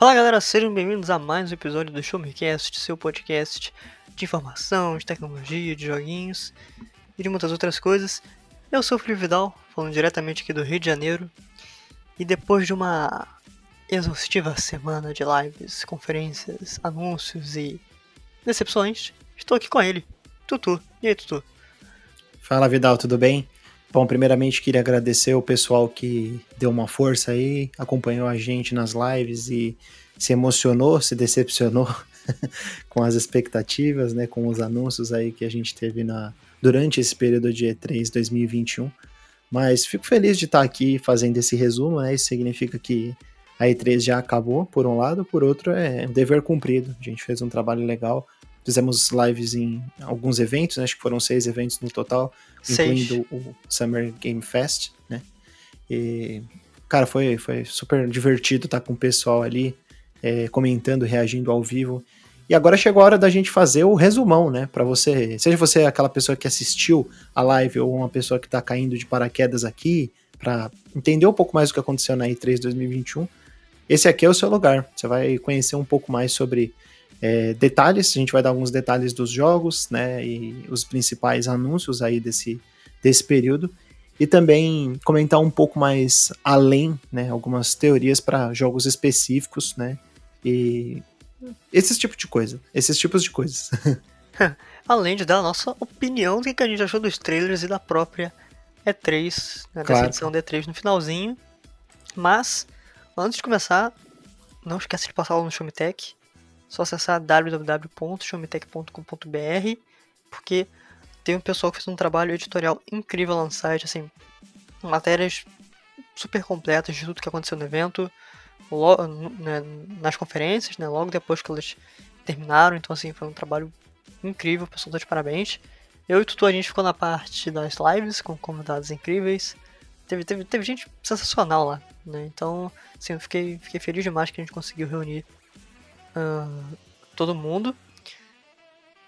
Fala galera, sejam bem-vindos a mais um episódio do Show Me Cast, seu podcast de informação, de tecnologia, de joguinhos e de muitas outras coisas. Eu sou o Felipe Vidal, falando diretamente aqui do Rio de Janeiro. E depois de uma exaustiva semana de lives, conferências, anúncios e decepções, estou aqui com ele, Tutu. E aí, Tutu? Fala Vidal, tudo bem? Bom, primeiramente queria agradecer o pessoal que deu uma força aí, acompanhou a gente nas lives e se emocionou, se decepcionou com as expectativas, né, com os anúncios aí que a gente teve na, durante esse período de E3 2021. Mas fico feliz de estar aqui fazendo esse resumo, né? Isso significa que a E3 já acabou, por um lado, por outro é um dever cumprido. A gente fez um trabalho legal, Fizemos lives em alguns eventos, né? acho que foram seis eventos no total. Incluindo o Summer Game Fest, né? E, cara, foi, foi super divertido estar com o pessoal ali, é, comentando, reagindo ao vivo. E agora chegou a hora da gente fazer o resumão, né? Para você, seja você aquela pessoa que assistiu a live ou uma pessoa que tá caindo de paraquedas aqui, para entender um pouco mais do que aconteceu na E3 2021, esse aqui é o seu lugar. Você vai conhecer um pouco mais sobre é, detalhes, a gente vai dar alguns detalhes dos jogos, né, e os principais anúncios aí desse, desse período, e também comentar um pouco mais além, né, algumas teorias para jogos específicos, né, e esses tipos de coisa, esses tipos de coisas. além de dar a nossa opinião do que a gente achou dos trailers e da própria E3, né, claro. dessa edição da E3 no finalzinho, mas antes de começar, não esqueça de passar lá no Showmetech, só acessar www.showmetech.com.br, porque tem um pessoal que fez um trabalho editorial incrível lá no site, assim, matérias super completas de tudo que aconteceu no evento, logo, né, nas conferências, né, logo depois que elas terminaram, então assim, foi um trabalho incrível, pessoal tá de parabéns. Eu e o Tutu, a gente ficou na parte das lives, com convidados incríveis, teve, teve, teve gente sensacional lá, né, então, assim, eu fiquei, fiquei feliz demais que a gente conseguiu reunir uh, todo mundo.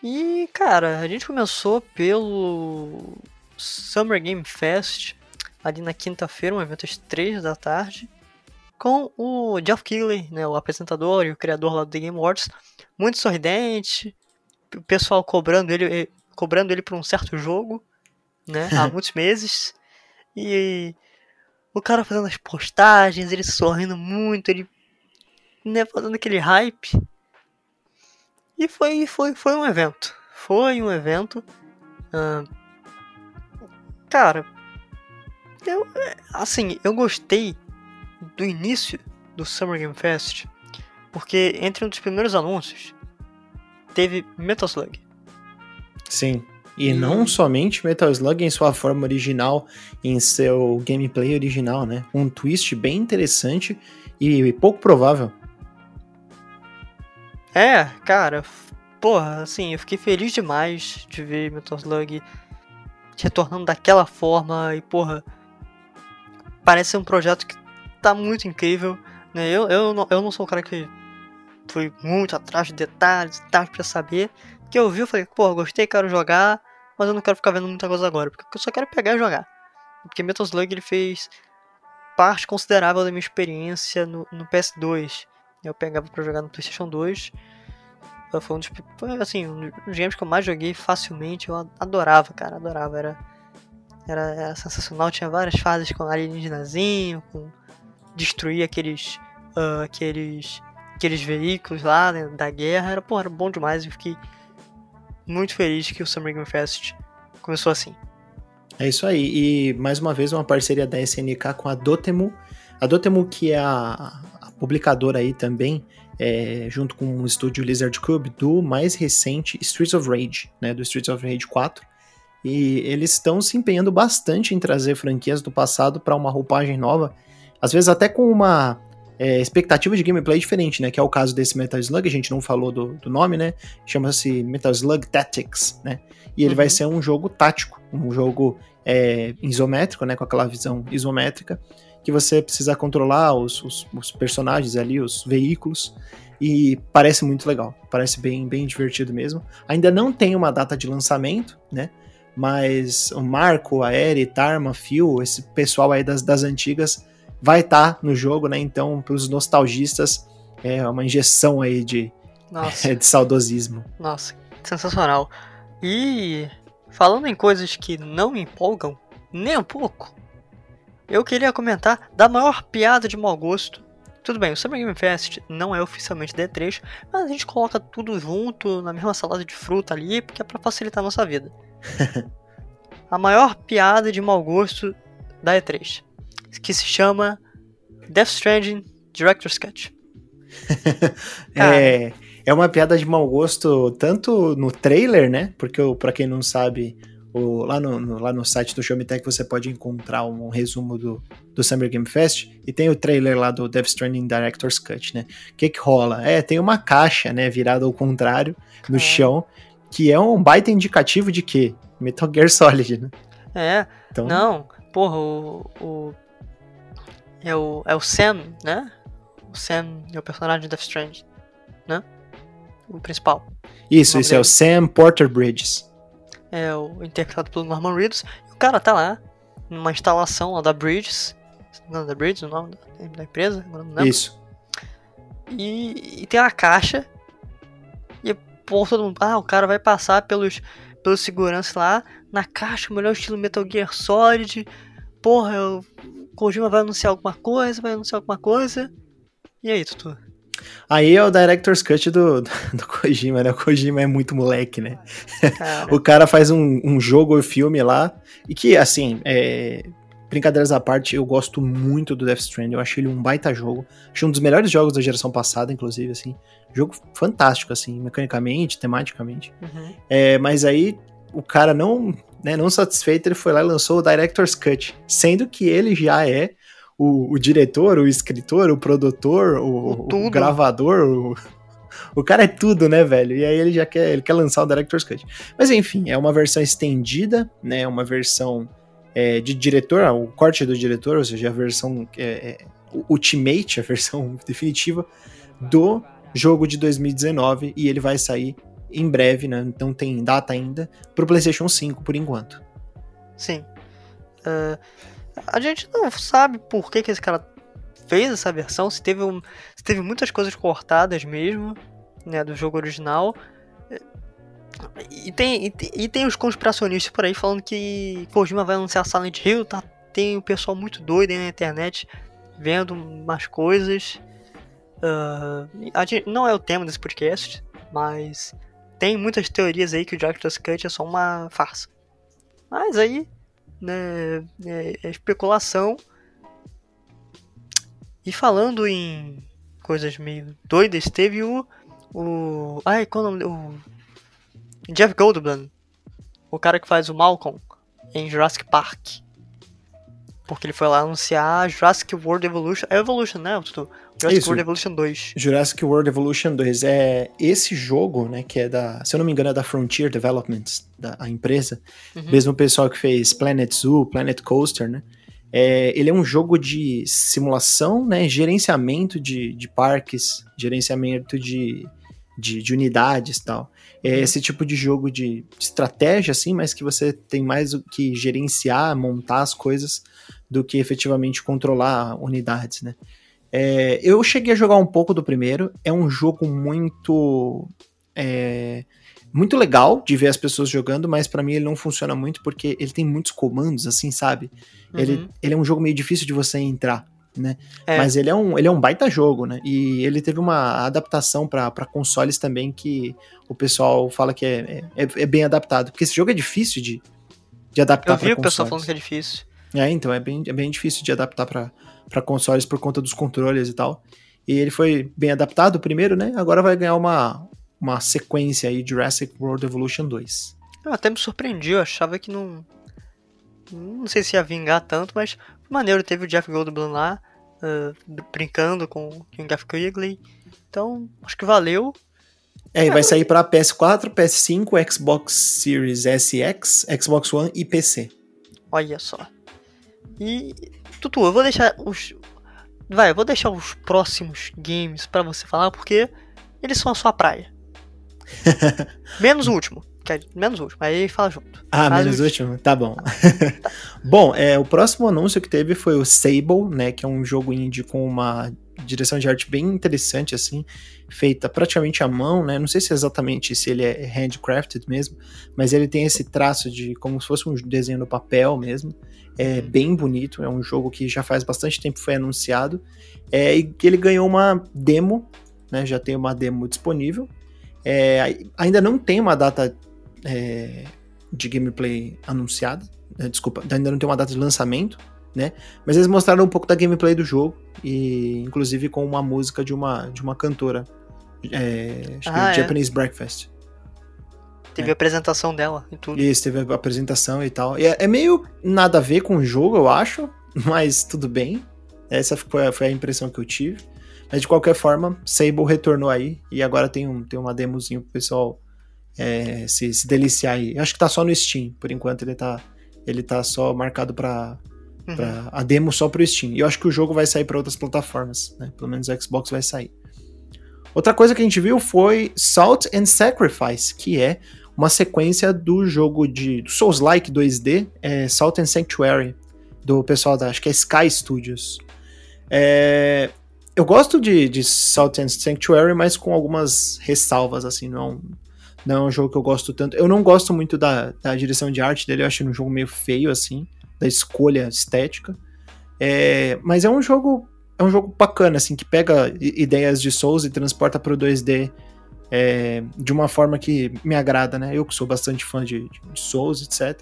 E, cara, a gente começou pelo Summer Game Fest, ali na quinta-feira, um evento às 3 da tarde, com o Jeff Keighley, né, o apresentador e o criador lá do The Game Awards, muito sorridente, o pessoal cobrando ele, eh, cobrando ele por um certo jogo, né, há muitos meses, e o cara fazendo as postagens, ele sorrindo muito, ele né, fazendo aquele hype. E foi, foi, foi um evento. Foi um evento. Uh, cara, eu, assim, eu gostei do início do Summer Game Fest, porque entre um dos primeiros anúncios teve Metal Slug. Sim. E, e não somente Metal Slug em sua forma original, em seu gameplay original, né? Um twist bem interessante e pouco provável. É, cara, porra, assim, eu fiquei feliz demais de ver Metal Slug retornando daquela forma e, porra, parece um projeto que tá muito incrível, né? Eu, eu, não, eu não sou um cara que fui muito atrás de detalhes e tal pra saber. Que eu vi, eu falei, porra, gostei, quero jogar, mas eu não quero ficar vendo muita coisa agora, porque eu só quero pegar e jogar. Porque Metal Slug ele fez parte considerável da minha experiência no, no PS2. Eu pegava para jogar no PlayStation 2. Foi um dos, assim, um dos games que eu mais joguei facilmente. Eu adorava, cara, adorava. Era, era, era sensacional. Tinha várias fases com alienígenazinho, com destruir aqueles, uh, aqueles, aqueles veículos lá né, da guerra. Era, porra, era bom demais. Eu fiquei muito feliz que o Summer Game Fest começou assim. É isso aí. E mais uma vez uma parceria da SNK com a Dotemu. A Dotemu que é a, publicador aí também, é, junto com o estúdio Lizard Cube, do mais recente Streets of Rage, né, do Streets of Rage 4. E eles estão se empenhando bastante em trazer franquias do passado para uma roupagem nova, às vezes até com uma é, expectativa de gameplay diferente, né? Que é o caso desse Metal Slug, a gente não falou do, do nome, né? Chama-se Metal Slug Tactics, né? E ele uhum. vai ser um jogo tático, um jogo é, isométrico, né? Com aquela visão isométrica que você precisa controlar os, os, os, personagens ali, os veículos, e parece muito legal, parece bem, bem divertido mesmo. Ainda não tem uma data de lançamento, né? Mas o Marco, a Eri, Tarma, Phil, esse pessoal aí das, das antigas vai estar tá no jogo, né? Então, para os nostalgistas, É uma injeção aí de, Nossa, de saudosismo. nossa, sensacional. E falando em coisas que não me empolgam nem um pouco, eu queria comentar da maior piada de mau gosto. Tudo bem, o Summer Game Fest não é oficialmente D3, mas a gente coloca tudo junto na mesma salada de fruta ali, porque é pra facilitar a nossa vida. a maior piada de mau gosto da E3, que se chama Death Stranding Director's Cut. É, é uma piada de mau gosto tanto no trailer, né? Porque, pra quem não sabe, o- lá, no, no- lá no site do Show Me Tech você pode encontrar um resumo do, do Summer Game Fest e tem o trailer lá do Death Stranding Director's Cut, né? O que que rola? É, tem uma caixa, né, virada ao contrário no Caralho. chão, que é um baita indicativo de que Metal Gear Solid, né? É, Então, não, porra, o, o. É o. É o Sam, né? O Sam é o personagem de Death Stranding, né? O principal. isso, isso é o dele. Sam Porter Bridges. É o interpretado pelo Norman Reedus. E o cara tá lá, numa instalação lá da Bridges. não engano, da Bridges, o nome da, da empresa, agora não lembro. Isso. E, e tem uma caixa. E pô, todo mundo. Ah, o cara vai passar pelos, pelos seguranças lá. Na caixa, o melhor estilo Metal Gear Solid. Porra, o Kojima vai anunciar alguma coisa, vai anunciar alguma coisa. E aí, Tutu? Aí é o Director's Cut do, do, do Kojima, né? O Kojima é muito moleque, né? Cara, O cara faz um, um jogo ou filme lá, e que, assim, é, brincadeiras à parte, eu gosto muito do Death Stranding, eu achei ele um baita jogo, achei um dos melhores jogos da geração passada, inclusive, assim, jogo fantástico, assim, mecanicamente, tematicamente, uhum. é, mas aí o cara não, né, não satisfeito, ele foi lá e lançou o Director's Cut, sendo que ele já é o, o diretor, o escritor, o produtor, o, O o gravador, o, o cara é tudo, né, velho? E aí ele já quer, ele quer lançar o Director's Cut. Mas enfim, é uma versão estendida, né? É uma versão é, de diretor, o corte do diretor, ou seja, a versão é, é, o Ultimate, a versão definitiva do jogo de 2019 e ele vai sair em breve, né? Não tem data ainda pro PlayStation 5 por enquanto. Sim. Ah, a gente não sabe por que, que esse cara fez essa versão, se teve, um, se teve muitas coisas cortadas mesmo, né, do jogo original. E tem, e, tem- e tem os conspiracionistas por aí falando que Kojima vai anunciar Silent Hill, tá? Tem o pessoal muito doido aí na internet vendo umas coisas. Ah, a gente- não é o tema desse podcast, mas tem muitas teorias aí que o Director's Cut é só uma farsa. Mas aí, né, é, é especulação. E falando em coisas meio doidas, teve o. O. Ai, qual é o nome? O. Jeff Goldblum. O cara que faz o Malcolm em Jurassic Park. Porque ele foi lá anunciar Jurassic World Evolution. É Evolution, né? Tutu? Jurassic Isso. World Evolution 2. Jurassic World Evolution 2 é esse jogo, né, que é da, se eu não me engano, é da Frontier Developments, da a empresa, Uhum. mesmo o pessoal que fez Planet Zoo, Planet Coaster, né? É, ele é um jogo de simulação, né, gerenciamento de, de parques, gerenciamento de, de, de unidades e tal. É esse tipo de jogo de estratégia, assim, mas que você tem mais o que gerenciar, montar as coisas, do que efetivamente controlar unidades, né? É, eu cheguei a jogar um pouco do primeiro. É um jogo muito. é, muito legal de ver as pessoas jogando, mas pra mim ele não funciona muito porque ele tem muitos comandos, assim, sabe? Ele, Uhum. ele é um jogo meio difícil de você entrar, né? É. Mas ele é, um, ele é um baita jogo, né? E ele teve uma adaptação pra consoles também que o pessoal fala que é, é, é bem adaptado. Porque esse jogo é difícil de, de adaptar Eu vi o pessoal falando que é difícil. É, então, é bem, é bem difícil de adaptar para consoles por conta dos controles e tal. E ele foi bem adaptado primeiro, né? Agora vai ganhar uma, uma sequência aí, Jurassic World Evolution 2. Eu até me surpreendi, eu achava que não. Não sei se ia vingar tanto, mas maneiro. Teve o Jeff Goldblum lá, ah, brincando com o Jeff Quigley. Então, acho que valeu. É, e vai sair para PS4, PS5, Xbox Series SX, Xbox One e PC. Olha só. E. Tutu, eu vou deixar os. Vai, eu vou deixar os próximos games pra você falar, porque eles são a sua praia. menos o último. dizer, Menos o último, aí fala junto. Ah, Faz menos o o último? Tá bom. bom, é, o próximo anúncio que teve foi o Sable, né? Que é um jogo indie com uma direção de arte bem interessante, assim, feita praticamente à mão, né? Não sei se é exatamente se ele é handcrafted mesmo, mas ele tem esse traço de como se fosse um desenho no papel mesmo. É uhum. bem bonito, é um jogo que já faz bastante tempo foi anunciado. É, e ele ganhou uma demo, né? Já tem uma demo disponível. É, ainda não tem uma data é, de gameplay anunciada. Né? Desculpa, ainda não tem uma data de lançamento, né? Mas eles mostraram um pouco da gameplay do jogo e inclusive com uma música de uma de uma cantora, é, acho ah, que é. Japanese Breakfast. Teve é. a apresentação dela e tudo. Isso, teve a apresentação e tal. E é, é, meio nada a ver com o jogo, eu acho, mas tudo bem. Essa foi a, foi a impressão que eu tive. Mas de qualquer forma, Sable retornou aí e agora tem, um, tem uma demozinho pro pessoal é, se, se deliciar aí. Eu acho que tá só no Steam, por enquanto ele tá, ele tá só marcado pra, uhum. pra a demo só pro Steam. E eu acho que o jogo vai sair para outras plataformas, né? Pelo menos o Xbox vai sair. Outra coisa que a gente viu foi Salt and Sacrifice, que é uma sequência do jogo de Souls-like 2D, é, Salt and Sanctuary, do pessoal da, acho que é Sky Studios. É, eu gosto de, de Salt and Sanctuary, mas com algumas ressalvas, assim, não, não é um jogo que eu gosto tanto. Eu não gosto muito da, da direção de arte dele, eu acho um jogo meio feio, assim, da escolha estética. É, mas é um jogo é um jogo bacana, assim, que pega ideias de Souls e transporta para o 2D é, de uma forma que me agrada, né? Eu que sou bastante fã de, de Souls, etc.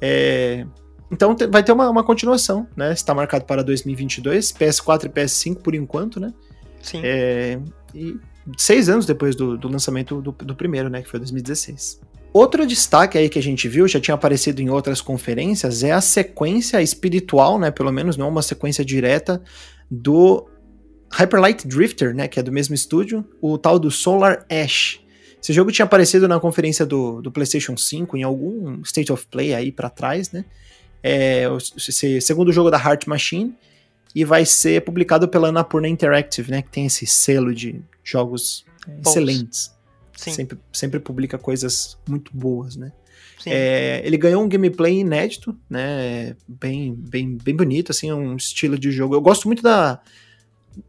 É, então vai ter uma, uma continuação, né? Está marcado para 2022, PS4 e PS5 por enquanto, né? Sim. É, e seis anos depois do, do lançamento do, do, primeiro, né? Que foi 2016. Outro destaque aí que a gente viu, já tinha aparecido em outras conferências, é a sequência espiritual, né? Pelo menos não uma sequência direta do Hyperlight Drifter, né, que é do mesmo estúdio, o tal do Solar Ash. Esse jogo tinha aparecido na conferência do, do PlayStation 5 em algum State of Play aí para trás, né? É o segundo jogo da Heart Machine e vai ser publicado pela Annapurna Interactive, né, que tem esse selo de jogos Bons. excelentes. Sim. Sempre, sempre publica coisas muito boas, né? É, ele ganhou um gameplay inédito, né? Bem, bem, bem bonito, assim, um estilo de jogo. Eu gosto muito da,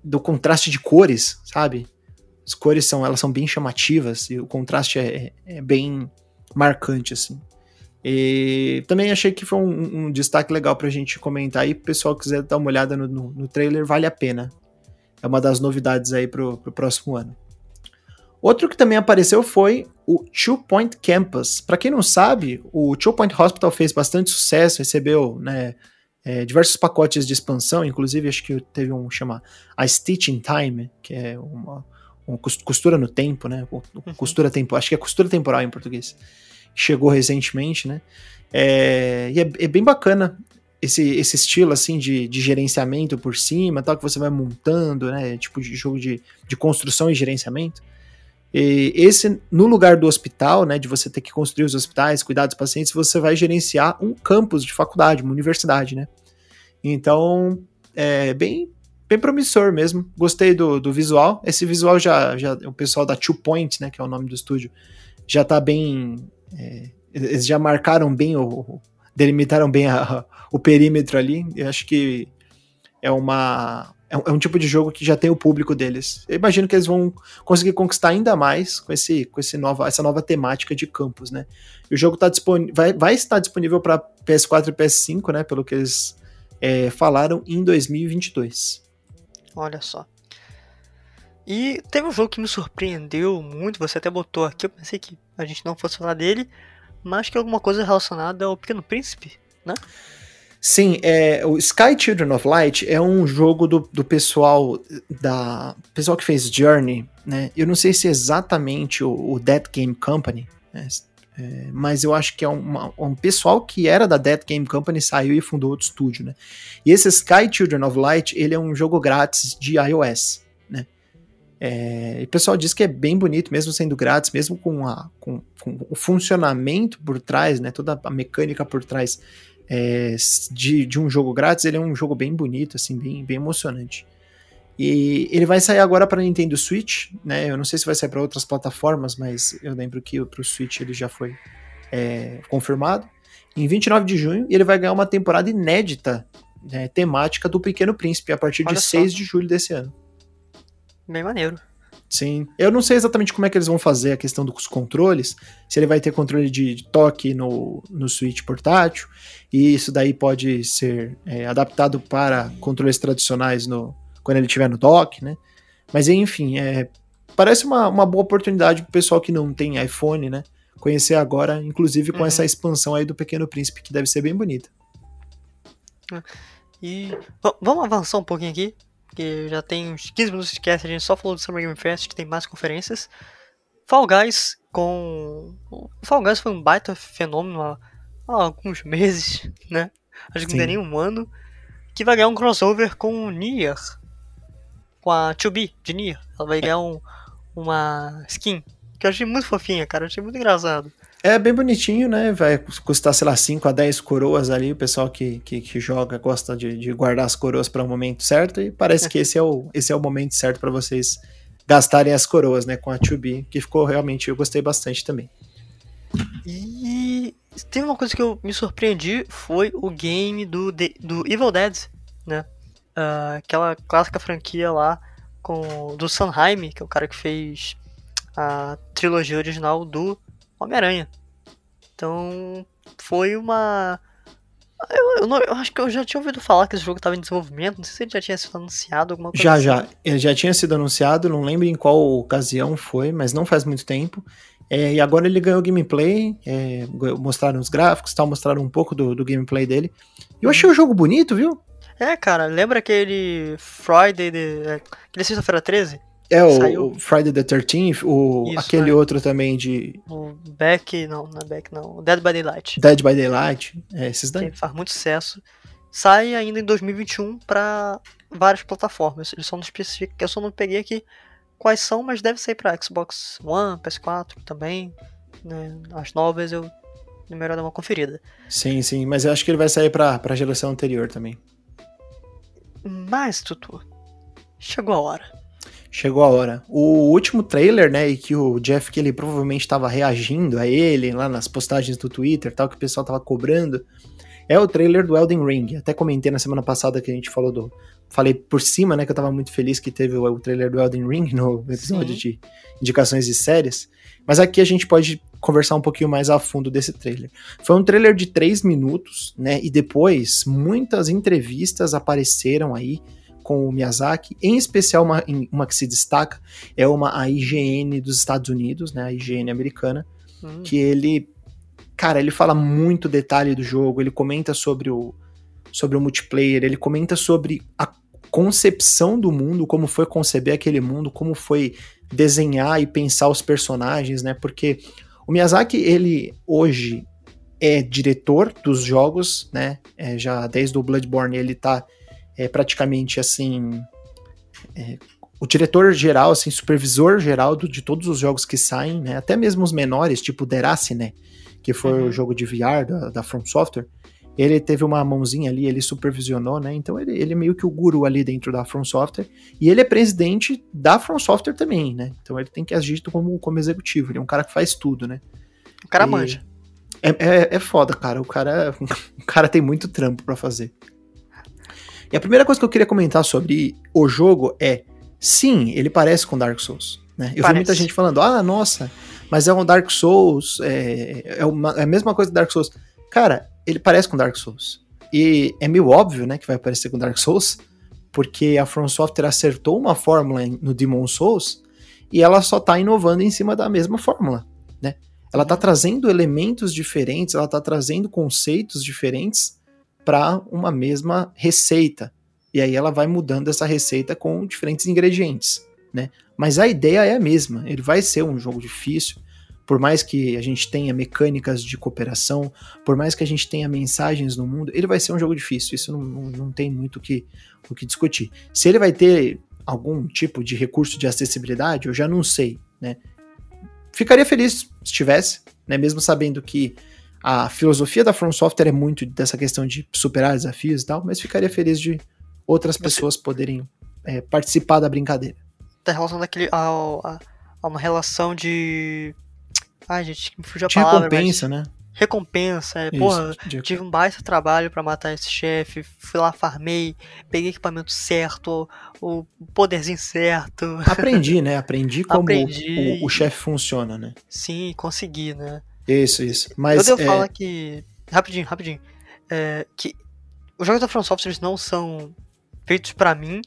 do contraste de cores, sabe? As cores são, elas são bem chamativas e o contraste é, é bem marcante, assim. E também achei que foi um, um, destaque legal pra gente comentar aí. O pessoal quiser dar uma olhada no, no, no, trailer, vale a pena. É uma das novidades aí pro, pro próximo ano. Outro que também apareceu foi o Two Point Campus. Para quem não sabe, o Two Point Hospital fez bastante sucesso, recebeu né, é, diversos pacotes de expansão, inclusive acho que teve um chama a Stitch in Time, que é uma, uma costura no tempo, né? Uhum. Costura temporal, acho que é costura temporal em português. Chegou recentemente, né? É, e é, é, bem bacana esse, esse estilo assim de, de gerenciamento por cima, tal, que você vai montando, né? Tipo de jogo de, de construção e gerenciamento. E esse, no lugar do hospital, né, de você ter que construir os hospitais, cuidar dos pacientes, você vai gerenciar um campus de faculdade, uma universidade, né? Então, é bem, bem promissor mesmo. Gostei do, do visual. Esse visual já, já, o pessoal da Two Point, né, que é o nome do estúdio, já tá bem, é, eles já marcaram bem o, delimitaram bem a, o perímetro ali. Eu acho que é uma é um, é um, tipo de jogo que já tem o público deles. Eu imagino que eles vão conseguir conquistar ainda mais com, esse, com esse nova, essa nova temática de campus, né? E o jogo tá vai, vai estar disponível para PS4 e PS5, né? Pelo que eles é, falaram em 2022. Olha só. E teve um jogo que me surpreendeu muito, você até botou aqui, eu pensei que a gente não fosse falar dele, mas que é alguma coisa relacionada ao Pequeno Príncipe, né? Sim, é, o Sky Children of Light é um jogo do, do pessoal da pessoal que fez Journey, né? Eu não sei se é exatamente o, o Dead Game Company, né? é, mas eu acho que é uma, um pessoal que era da Dead Game Company saiu e fundou outro estúdio, né? E esse Sky Children of Light ele é um jogo grátis de iOS, né? É, e o pessoal diz que é bem bonito, mesmo sendo grátis, mesmo com, a, com, com o funcionamento por trás, né? Toda a mecânica por trás é, de, de um jogo grátis, ele é um jogo bem bonito, assim, bem, bem emocionante. E ele vai sair agora para Nintendo Switch, né? Eu não sei se vai sair para outras plataformas, mas eu lembro que para o Switch ele já foi é, confirmado. Em 29 de junho, e ele vai ganhar uma temporada inédita né, temática do Pequeno Príncipe a partir Olha de só. 6 de julho desse ano. Bem maneiro. Sim. Eu não sei exatamente como é que eles vão fazer a questão dos controles. Se ele vai ter controle de, de toque no, no Switch portátil. E isso daí pode ser é, adaptado para controles tradicionais no, quando ele estiver no dock, né? Mas enfim, é, parece uma, uma boa oportunidade para o pessoal que não tem iPhone, né? Conhecer agora, inclusive com uhum. essa expansão aí do Pequeno Príncipe, que deve ser bem bonita. E vamos avançar um pouquinho aqui porque já tem uns 15 minutos de cast, a gente só falou do Summer Game Fest, que tem mais conferências. Fall Guys com... O Fall Guys foi um baita fenômeno há, há alguns meses, né? Acho que não tem nem um ano. Que vai ganhar um crossover com o Nier. Com a 2B de Nier. Ela vai ganhar um, uma skin. Que eu achei muito fofinha, cara. Eu achei muito engraçado. É bem bonitinho, né? Vai custar, sei lá, 5 a 10 coroas ali. O pessoal que, que, que joga gosta de, de, guardar as coroas para o um momento certo. E parece que esse é o, esse é o momento certo para vocês gastarem as coroas, né? Com a 2B, que ficou realmente, eu gostei bastante também. E tem uma coisa que eu me surpreendi: foi o game do, do Evil Dead, né? Uh, aquela clássica franquia lá com do Sanheim, que é o cara que fez a trilogia original do Homem-Aranha. Então, foi uma. Eu, eu, não, eu, acho que eu já tinha ouvido falar que esse jogo estava em desenvolvimento. Não sei se ele já tinha sido anunciado, alguma coisa Já, assim. já. Ele já tinha sido anunciado, não lembro em qual ocasião foi, mas não faz muito tempo. É, e agora ele ganhou gameplay, é, mostraram os gráficos tal, mostraram um pouco do, do gameplay dele. E eu achei o jogo bonito, viu? É, cara, lembra aquele Friday, de, é, aquele sexta-feira 13? É, o, o, Friday the 13th, o, Isso, aquele é. outro também de. O Back, não, não é Back, não. Dead by Daylight. Dead by Daylight, é, esses daí. Que faz muito sucesso. Sai ainda em 2021 para várias plataformas. Eles só não especificam, eu só não peguei aqui quais são, mas deve sair para Xbox One, PS4 também. Né? As novas eu melhor dar uma conferida. Sim, sim, mas eu acho que ele vai sair para a geração anterior também. Mas, Tutu, chegou a hora chegou a hora. O último trailer, né, e que o Jeff que ele provavelmente estava reagindo a ele lá nas postagens do Twitter, tal que o pessoal tava cobrando, é o trailer do Elden Ring. Até comentei na semana passada que a gente falou do falei por cima, né, que eu tava muito feliz que teve o, o trailer do Elden Ring no episódio Sim. de indicações de séries. Mas aqui a gente pode conversar um pouquinho mais a fundo desse trailer. Foi um trailer de 3 minutos, né? E depois muitas entrevistas apareceram aí com o Miyazaki, em especial uma, uma que se destaca é uma a IGN dos Estados Unidos, né, a IGN americana, hum. que ele, cara, ele fala muito detalhe do jogo, ele comenta sobre o sobre o multiplayer, ele comenta sobre a concepção do mundo, como foi conceber aquele mundo, como foi desenhar e pensar os personagens, né? Porque o Miyazaki, ele hoje é diretor dos jogos, né? É, já desde o Bloodborne ele tá é praticamente assim. É, o diretor geral, assim, supervisor geral do, de todos os jogos que saem, né? Até mesmo os menores, tipo Derace, né? Que foi uhum. o jogo de VR da, da From Software. Ele teve uma mãozinha ali, ele supervisionou, né? Então ele, ele é meio que o guru ali dentro da From Software. E ele é presidente da From Software também, né? Então ele tem que agir como, como executivo. Ele é um cara que faz tudo, né? O cara e manja. É, é, é foda, cara. O cara, o cara tem muito trampo para fazer. E a primeira coisa que eu queria comentar sobre o jogo é, sim, ele parece com Dark Souls. Né? Eu parece. vi muita gente falando, ah, nossa, mas é um Dark Souls, é, é, uma, é a mesma coisa que Dark Souls. Cara, ele parece com Dark Souls. E é meio óbvio, né, que vai parecer com Dark Souls, porque a From Software acertou uma fórmula no Demon Souls e ela só tá inovando em cima da mesma fórmula, né? Ela tá trazendo elementos diferentes, ela tá trazendo conceitos diferentes para uma mesma receita. E aí ela vai mudando essa receita com diferentes ingredientes, né? Mas a ideia é a mesma. Ele vai ser um jogo difícil, por mais que a gente tenha mecânicas de cooperação, por mais que a gente tenha mensagens no mundo, ele vai ser um jogo difícil. Isso não, não, não tem muito o que, o que discutir. Se ele vai ter algum tipo de recurso de acessibilidade, eu já não sei, né? Ficaria feliz se tivesse, né? Mesmo sabendo que a filosofia da From Software é muito dessa questão de superar desafios e tal, mas ficaria feliz de outras pessoas poderem é, participar da brincadeira. Tá relacionado àquele, a, a, a, uma relação de. Ai, gente, me fugiu a de palavra. recompensa, mas... né? recompensa. É, Isso, porra, de- tive um baita trabalho pra matar esse chefe, fui lá, farmei, peguei equipamento certo, o, o poderzinho certo. Aprendi, né? Aprendi como Aprendi. o, o chefe funciona, né? Sim, consegui, né? Isso, isso. Mas eu é, falar que. Rapidinho, rapidinho. É, que os jogos da From Software eles não são feitos pra mim.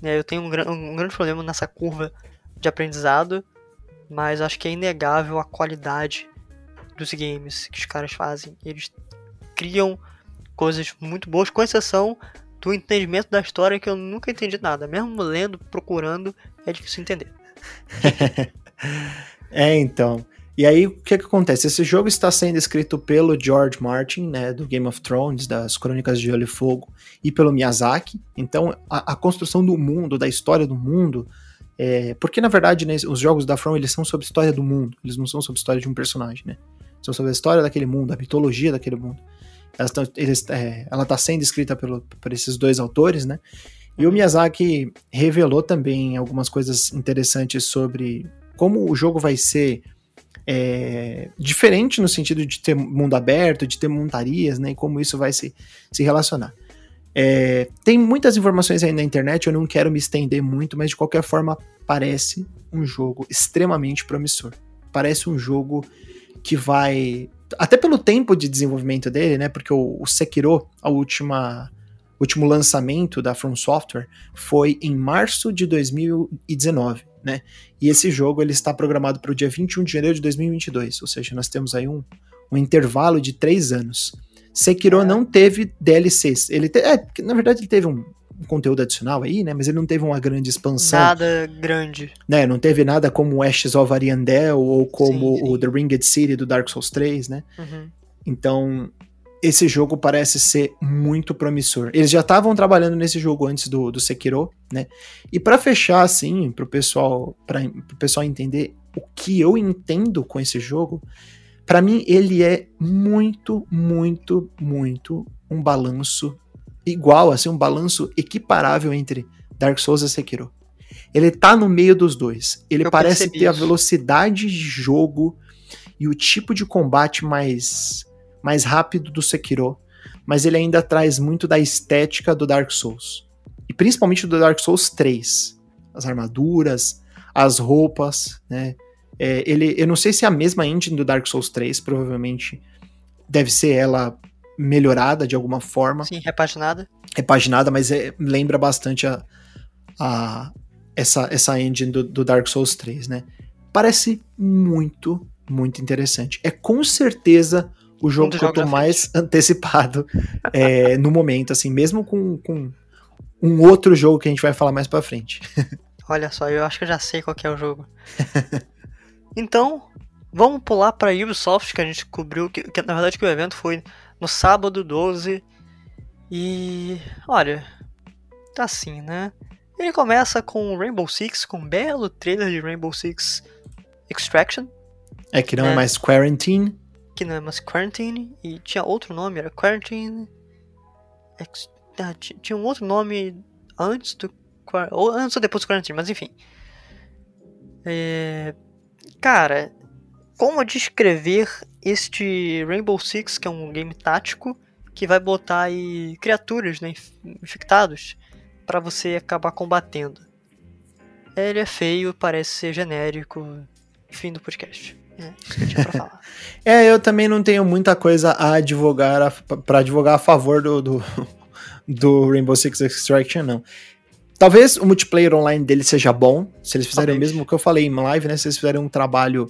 né, eu tenho um, gran- um grande problema nessa curva de aprendizado. Mas acho que é inegável a qualidade dos games que os caras fazem. Eles criam coisas muito boas, com exceção do entendimento da história que eu nunca entendi nada. Mesmo lendo, procurando, é difícil entender. É, então. E aí, o que, que acontece? Esse jogo está sendo escrito pelo George Martin, né, do Game of Thrones, das Crônicas de Gelo e Fogo, e pelo Miyazaki. Então, a, a construção do mundo, da história do mundo, é, porque na verdade, né, os jogos da From eles são sobre a história do mundo, eles não são sobre a história de um personagem, né? São sobre a história daquele mundo, a mitologia daquele mundo. Tão- eles, é, ela está sendo escrita pelo, por esses dois autores, né? E o Miyazaki revelou também algumas coisas interessantes sobre como o jogo vai ser é, diferente no sentido de ter mundo aberto, de ter montarias, né? E como isso vai se, se relacionar. É, tem muitas informações aí na internet, eu não quero me estender muito, mas de qualquer forma parece um jogo extremamente promissor. Parece um jogo que vai. Até pelo tempo de desenvolvimento dele, né? Porque o, o Sekiro, a última. O último lançamento da From Software foi em março de 2019, né? E esse jogo ele está programado para o dia 21 de janeiro de 2022, ou seja, nós temos aí um, um intervalo de três anos. Sekiro É. não teve DLCs. Ele te- é, na verdade, ele teve um, conteúdo adicional aí, né? Mas ele não teve uma grande expansão. Nada grande. Né? Não teve nada como o Ashes of Ariandel ou como Sim, sim. o The Ringed City do Dark Souls 3, né? Uhum. Então, esse jogo parece ser muito promissor. Eles já estavam trabalhando nesse jogo antes do, do Sekiro, né? E pra fechar, assim, pro pessoal, para pro pessoal entender o que eu entendo com esse jogo, pra mim ele é muito, muito, muito um balanço igual, assim, um balanço equiparável entre Dark Souls e Sekiro. Ele tá no meio dos dois. Ele Eu parece ter a isso. velocidade de jogo e o tipo de combate mais mais rápido do Sekiro, mas ele ainda traz muito da estética do Dark Souls. E principalmente do Dark Souls 3. As armaduras, as roupas, né? É, ele, eu não sei se é a mesma engine do Dark Souls 3, provavelmente deve ser ela melhorada de alguma forma Sim, repaginada. repaginada, mas é- lembra bastante a, a- essa, essa engine do, do Dark Souls 3, né? Parece muito, muito interessante. É com certeza o jogo que eu tô mais antecipado é, no momento, assim, mesmo com, com um outro jogo que a gente vai falar mais pra frente. Olha só, eu acho que eu já sei qual que é o jogo. então, vamos pular pra Ubisoft, que a gente cobriu, que, que na verdade que o evento foi no sábado 12. E olha, tá assim, né? Ele começa com Rainbow Six, com um belo trailer de Rainbow Six Extraction, É que não é, É. mais Quarantine. Que não é mais Quarantine, e tinha outro nome, era Quarantine. Ex- ah, ti- tinha um outro nome antes do. Ou antes ou depois do Quarantine, mas enfim. É, Cara, como descrever este Rainbow Six, que é um game tático, que vai botar aí criaturas né, inf- infectados pra você acabar combatendo? Ele é feio, parece ser genérico. Fim do podcast. É. É, eu também não tenho muita coisa a advogar para advogar a favor do, do, do Rainbow Six Extraction, não. Talvez o multiplayer online dele seja bom, se eles fizerem o Talvez. mesmo que eu falei em live, né? Se eles fizerem um trabalho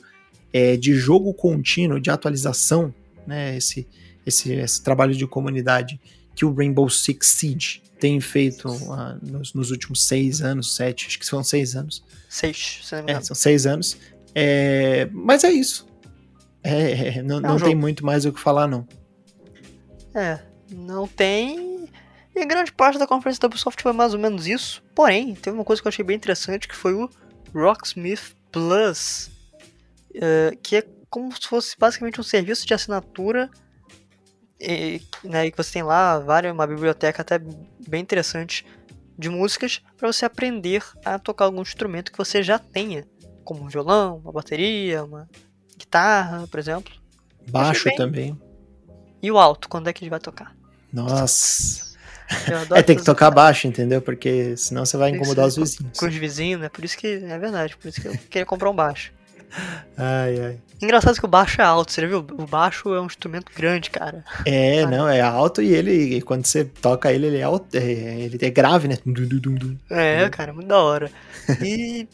é, de jogo contínuo, de atualização, né? Esse, esse, esse trabalho de comunidade que o Rainbow Six Siege tem feito ah, nos, nos últimos seis anos, sete, acho que são seis anos. Seis, se não me É, engano. são seis anos. É, mas é isso. É, é, não um não tem muito mais o que falar, não. É, não tem. E grande parte da conferência da Ubisoft foi mais ou menos isso. Porém, teve uma coisa que eu achei bem interessante que foi o Rocksmith Plus, é, que é como se fosse basicamente um serviço de assinatura. E, né, que você tem lá várias, uma biblioteca até bem interessante de músicas para você aprender a tocar algum instrumento que você já tenha, como um violão, uma bateria, uma guitarra, por exemplo. Baixo também. E o alto, quando é que ele vai tocar? Nossa. É, tem que tocar baixo, entendeu? Porque senão você vai incomodar os vizinhos. Com os vizinhos, né? Por isso que, é verdade, por isso que eu queria comprar um baixo. Ai, ai. Engraçado que o baixo é alto, você viu? O baixo é um instrumento grande, cara. É, não, é alto e ele, quando você toca ele, ele é alto, é, ele é grave, né? É, cara, muito da hora. E,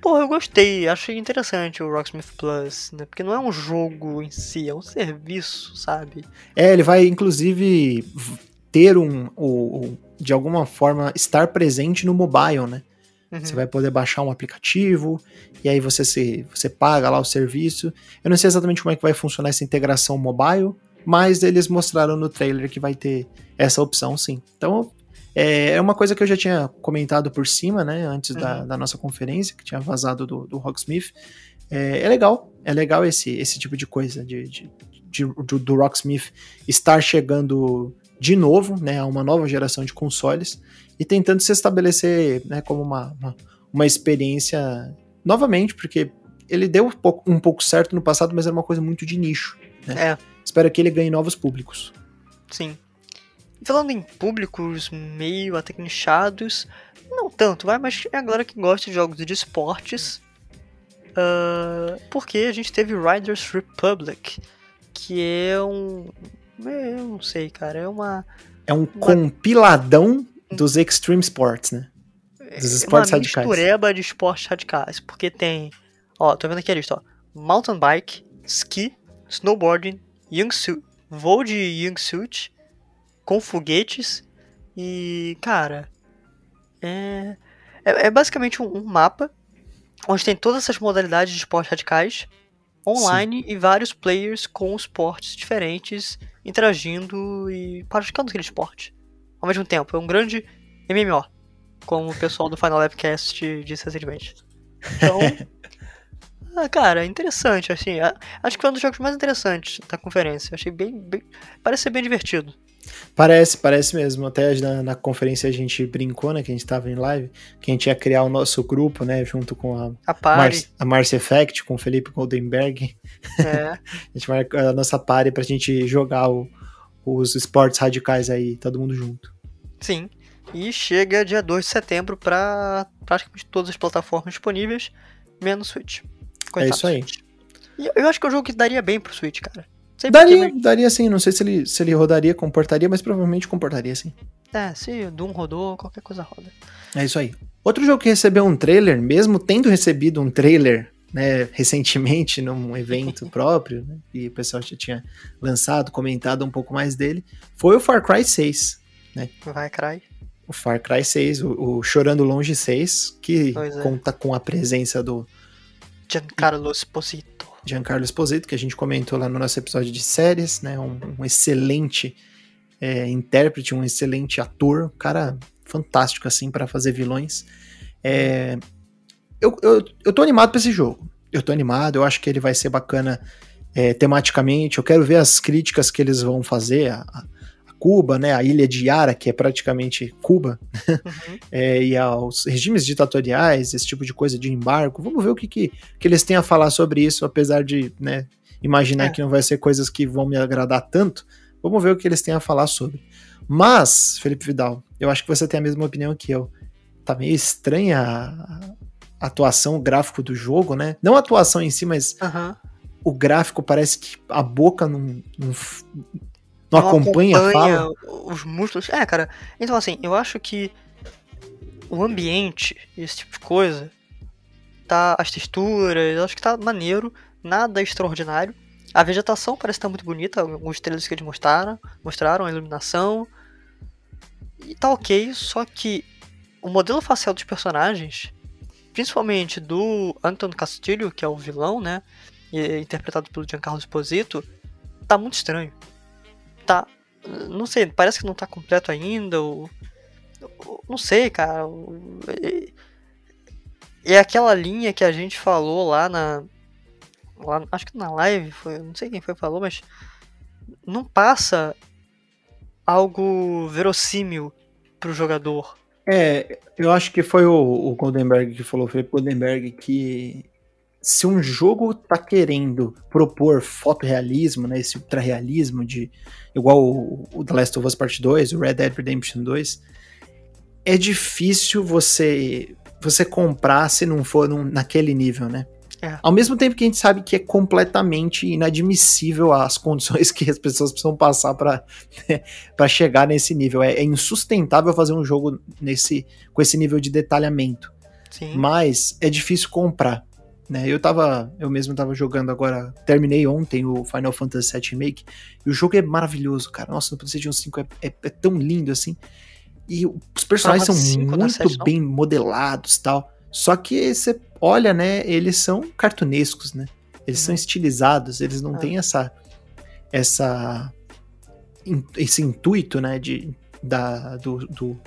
pô, eu gostei, achei interessante o Rocksmith Plus, né? Porque não é um jogo em si, é um serviço, sabe? É, ele vai, inclusive, ter um, um de alguma forma, estar presente no mobile, né? Uhum. Você vai poder baixar um aplicativo e aí você se você paga lá o serviço. Eu não sei exatamente como é que vai funcionar essa integração mobile, mas eles mostraram no trailer que vai ter essa opção, sim. Então é, é uma coisa que eu já tinha comentado por cima, né, antes uhum. da, da, nossa conferência, que tinha vazado do, do Rocksmith. É, é legal, é legal esse, esse tipo de coisa de, de, de do, do Rocksmith estar chegando de novo, né, a uma nova geração de consoles e tentando se estabelecer né, como uma, uma, uma experiência novamente, porque ele deu um pouco, um pouco, certo no passado, mas era uma coisa muito de nicho. Né? É. Espero que ele ganhe novos públicos. Sim. Falando em públicos meio até que nichados, não tanto, vai, mas é a galera que gosta de jogos de esportes. Uh, porque a gente teve Riders Republic, que é um. Eu não sei, cara, é uma. É um uma... compiladão dos extreme sports, né? Dos esportes uma radicais. mistureba de esportes radicais, porque tem, ó, tô vendo aqui a lista, ó, mountain bike, ski, snowboarding, youngsuit, voo de youngsuit, com foguetes e, cara, é, é, é basicamente um, um, mapa onde tem todas essas modalidades de esportes radicais online Sim. e vários players com esportes diferentes interagindo e praticando aquele esporte ao mesmo tempo. É um grande MMO, como o pessoal do Final Lapcast disse recentemente. Então, ah, cara, interessante, assim. Acho que foi um dos jogos mais interessantes da conferência. Achei bem, bem parece ser bem divertido. Parece, parece mesmo. Até na, na, conferência a gente brincou, né? Que a gente tava em live, que a gente ia criar o nosso grupo, né? Junto com a, a, Mar a Marcia Effect, com o Felipe Goldenberg. É. a gente marca a nossa party pra gente jogar o, os esportes radicais aí, todo mundo junto. Sim. E chega dia 2 de setembro para praticamente todas as plataformas disponíveis, menos Switch. Coitado é isso aí. E eu acho que é um jogo que daria bem pro Switch, cara. Sei daria, daria sim. Não sei se ele, se ele rodaria, comportaria, mas provavelmente comportaria sim. É, se Doom rodou, qualquer coisa roda. É isso aí. Outro jogo que recebeu um trailer, mesmo tendo recebido um trailer né, recentemente num evento próprio, né, e o pessoal já tinha lançado, comentado um pouco mais dele, foi o Far Cry 6. Né? Vai Cry. O Far Cry 6, o, o Chorando Longe 6, que é. conta com a presença do Giancarlo Esposito. Giancarlo Esposito, que a gente comentou lá no nosso episódio de séries, né? Um, um excelente é, intérprete, um excelente ator, um cara fantástico assim para fazer vilões. É, eu, eu, eu tô animado para esse jogo. Eu tô animado, eu acho que ele vai ser bacana é, tematicamente. Eu quero ver as críticas que eles vão fazer, a, a Cuba, né, a ilha de Yara, que é praticamente Cuba, uhum. é, e aos regimes ditatoriais, esse tipo de coisa de embargo. Vamos ver o que, que, que eles têm a falar sobre isso, apesar de né, imaginar é. que não vai ser coisas que vão me agradar tanto. Vamos ver o que eles têm a falar sobre. Mas, Felipe Vidal, eu acho que você tem a mesma opinião que eu. Tá meio estranha a, atuação, o gráfico do jogo, né? Não a atuação em si, mas uhum. o gráfico parece que a boca não, não, não, não acompanha, acompanha. Os músculos. É, cara. Então, assim, eu acho que o ambiente, esse tipo de coisa, tá. As texturas, eu acho que tá maneiro, nada extraordinário. A vegetação parece estar tá muito bonita, alguns trailers que eles mostraram, mostraram a iluminação. E tá ok, só que o modelo facial dos personagens principalmente do Anton Castilho, que é o vilão, né? interpretado pelo Giancarlo Esposito, tá muito estranho. Tá. Não sei, parece que não tá completo ainda. Ou, não sei, cara. É aquela linha que a gente falou lá na. Lá, acho que na live, foi, não sei quem foi que falou, mas não passa algo verossímil pro jogador. É, eu acho que foi o, o Goldenberg que falou, o Felipe Goldenberg, que se um jogo tá querendo propor fotorrealismo, né, esse ultra-realismo de igual o, o, The Last of Us Part 2, o Red Dead Redemption 2, é difícil você você comprar se não for num, naquele nível, né? É. Ao mesmo tempo que a gente sabe que é completamente inadmissível as condições que as pessoas precisam passar para né, chegar nesse nível. É, é, insustentável fazer um jogo nesse, com esse nível de detalhamento. Sim. Mas é difícil comprar. Né? Eu tava, eu mesmo tava jogando agora, terminei ontem o Final Fantasy VII Remake, e o jogo é maravilhoso, cara. Nossa, no PlayStation 5 é, é, é tão lindo assim. E os personagens são muito 7, bem modelados tal. Só que você olha, né, eles são cartunescos, né? Eles uhum. são estilizados, eles não ah. têm essa essa esse intuito, né, de da do, do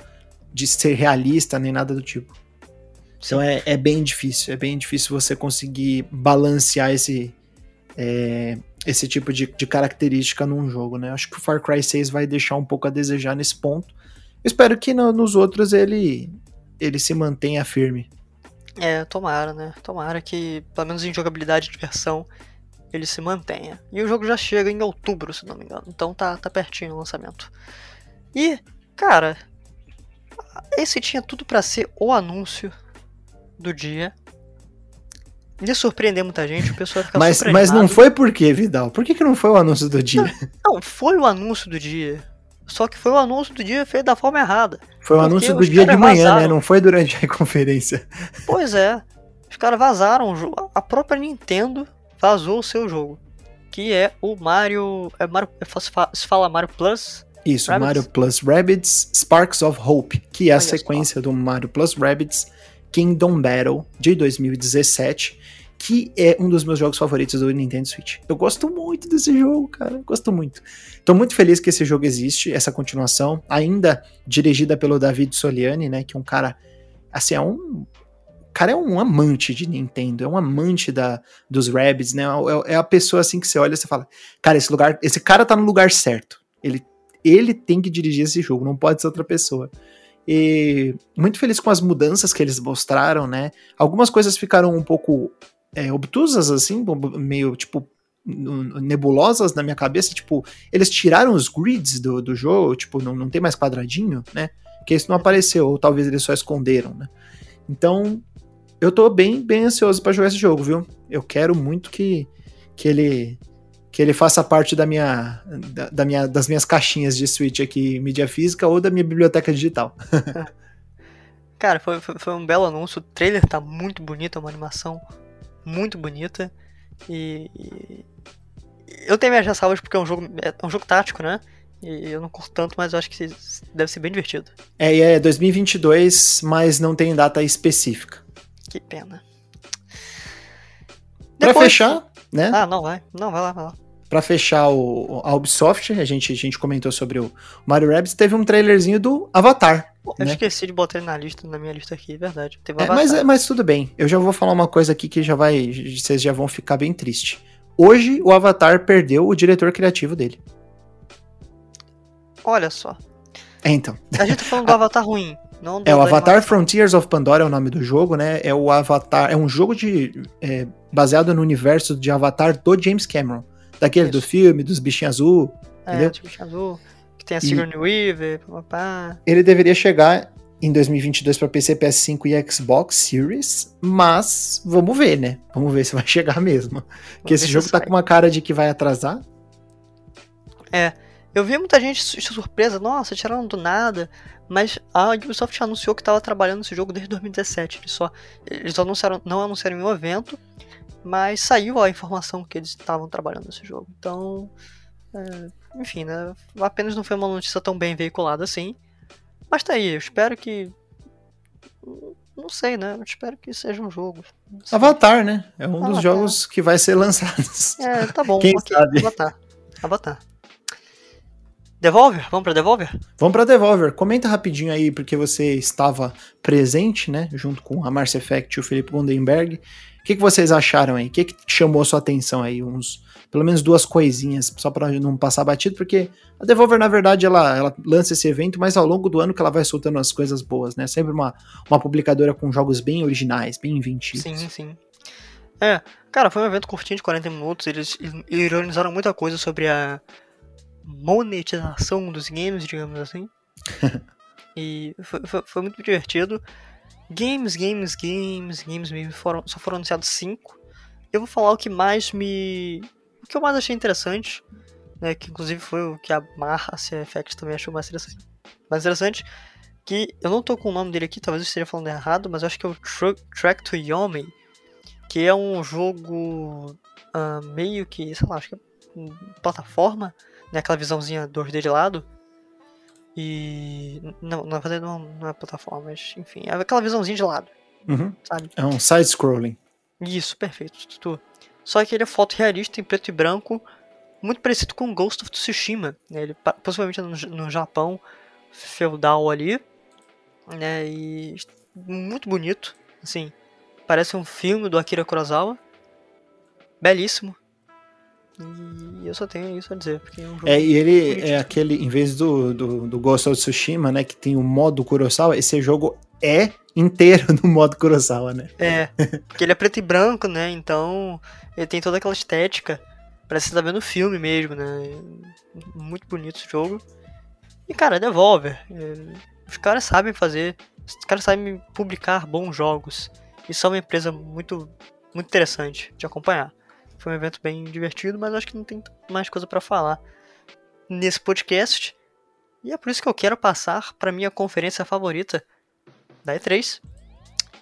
de ser realista nem nada do tipo. Então é, é bem difícil, é bem difícil você conseguir balancear esse é, esse tipo de, de característica num jogo, né? Acho que o Far Cry 6 vai deixar um pouco a desejar nesse ponto. Espero que no, nos outros ele ele se mantenha firme. É, tomara, né? Tomara que, pelo menos em jogabilidade e diversão, ele se mantenha. E o jogo já chega em outubro, se não me engano. Então tá, tá pertinho o lançamento. E, cara, esse tinha tudo para ser o anúncio do dia. De surpreender muita gente, o pessoal fica mas, mas não foi por quê, Vidal? Por que, que não foi o anúncio do dia? Não, não, foi o anúncio do dia. Só que foi o anúncio do dia feito da forma errada. Foi o anúncio do dia de manhã, né? vazaram. né? Não foi durante a conferência. Pois é. Os caras vazaram o jogo. A própria Nintendo vazou o seu jogo. Que é o Mario. É Mario se fala Mario Plus? Isso, Rabbids? Mario Plus Rabbids Sparks of Hope, que é a Olha sequência só. do Mario Plus Rabbids Kingdom Battle de 2017 que é um dos meus jogos favoritos do Nintendo Switch. Eu gosto muito desse jogo, cara. Gosto muito. Tô muito feliz que esse jogo existe, essa continuação, ainda dirigida pelo David Soliani, né? Que é um cara. Assim, é um. O cara é um amante de Nintendo, é um amante da, dos Rabbids, né? É, é a pessoa assim que você olha e você fala: Cara, esse lugar. Esse cara tá no lugar certo. Ele, ele tem que dirigir esse jogo, não pode ser outra pessoa. E muito feliz com as mudanças que eles mostraram, né? Algumas coisas ficaram um pouco é, obtusas, assim, meio tipo nebulosas na minha cabeça, tipo, eles tiraram os grids do, do jogo, tipo, não, não tem mais quadradinho, né? Que isso não apareceu, ou talvez eles só esconderam, né? Então, eu tô bem, bem ansioso para jogar esse jogo, viu? Eu quero muito que, que ele que ele faça parte da minha, da, da minha das minhas caixinhas de Switch aqui, mídia física ou da minha biblioteca digital. Cara, foi, foi, foi, um belo anúncio. O trailer tá muito bonito, é uma animação muito bonita. E, e, eu tenho minhas ressalvas porque é um jogo, é um jogo tático, né? E eu não curto tanto, mas eu acho que deve ser bem divertido. É, e é 2022, mas não tem data específica. Que pena. Depois... Pra fechar, né? Ah, não, vai. Não, vai lá, vai lá. Pra fechar o, a Ubisoft, a gente, a gente comentou sobre o Mario Rabbids, teve um trailerzinho do Avatar. Eu né? esqueci de botar ele na lista, na minha lista aqui, é verdade. É, mas, é, mas tudo bem. Eu já vou falar uma coisa aqui que já vai. Vocês já vão ficar bem tristes. Hoje o Avatar perdeu o diretor criativo dele. Olha só. É, então. A gente tá falando do Avatar ruim. Não é o Avatar Frontiers of Pandora é o nome do jogo, né? É o Avatar, é um jogo de é, baseado no universo de Avatar do James Cameron, daquele Isso. do filme dos bichinhos azul, é, entendeu? bichinho azul que tem a Sigourney Weaver, papá. Ele deveria chegar em 2022 para PC, PS5 e Xbox Series, mas vamos ver, né? Vamos ver se vai chegar mesmo. Porque esse jogo tá com uma cara de que vai atrasar. É, eu vi muita gente surpresa, nossa, tiraram do nada, mas a Ubisoft anunciou que estava trabalhando nesse jogo desde 2017. Eles só eles anunciaram, não anunciaram em um evento, mas saiu a informação que eles estavam trabalhando nesse jogo. Então, é, enfim, né? Apenas não foi uma notícia tão bem veiculada assim. Mas tá aí, eu espero que. Não sei, né? Eu espero que seja um jogo. Avatar, né? É um Avatar. dos jogos que vai ser lançado. É, tá bom. Quem okay. sabe? Avatar. Avatar. Devolver? Vamos pra Devolver? Vamos pra Devolver. Comenta rapidinho aí, porque você estava presente, né? Junto com a Mars Effect e o Felipe Gundenberg. O que, que vocês acharam aí? O que, que chamou sua atenção aí? Uns pelo menos duas coisinhas, só para não passar batido, porque a Devolver, na verdade, ela, ela lança esse evento, mas ao longo do ano que ela vai soltando as coisas boas, né? Sempre uma, uma publicadora com jogos bem originais, bem inventivos. Sim, sim. É, cara, foi um evento curtinho de 40 minutos. Eles ironizaram muita coisa sobre a monetização dos games, digamos assim. e foi, foi, foi, muito divertido. Games, games, games, games mesmo. Foram, só foram anunciados 5. Eu vou falar o que mais me. O que eu mais achei interessante. Né, que inclusive foi o que a Marra CFX também achou mais interessante. Mais interessante. Que eu não tô com o nome dele aqui, talvez eu esteja falando errado, mas acho que é o Track to Yomi. Que é um jogo uh, meio que, sei lá, acho que é plataforma né, aquela visãozinha 2D de lado. E. Não, na verdade não, não é plataforma, mas enfim, é aquela visãozinha de lado. Uhum. Sabe? É um side-scrolling. Isso, perfeito. Tutu. Só que ele é foto realista em preto e branco, muito parecido com Ghost of Tsushima. Né? Ele possivelmente no, no Japão feudal ali. Né? E muito bonito. Assim, parece um filme do Akira Kurosawa. Belíssimo. E eu só tenho isso a dizer. Porque é, um é e ele é aquele, em vez do, do, do Ghost of Tsushima, né, que tem o modo Kurosawa, esse jogo é inteiro no modo Kurosawa, né? É, porque ele é preto e branco, né, então ele tem toda aquela estética, parece que você tá vendo o filme mesmo, né, muito bonito esse jogo. E, cara, Devolver, é, os caras sabem fazer, os caras sabem publicar bons jogos, e são uma empresa muito, muito interessante de acompanhar. Foi um evento bem divertido, mas acho que não tem mais coisa para falar nesse podcast. E é por isso que eu quero passar para minha conferência favorita da E3,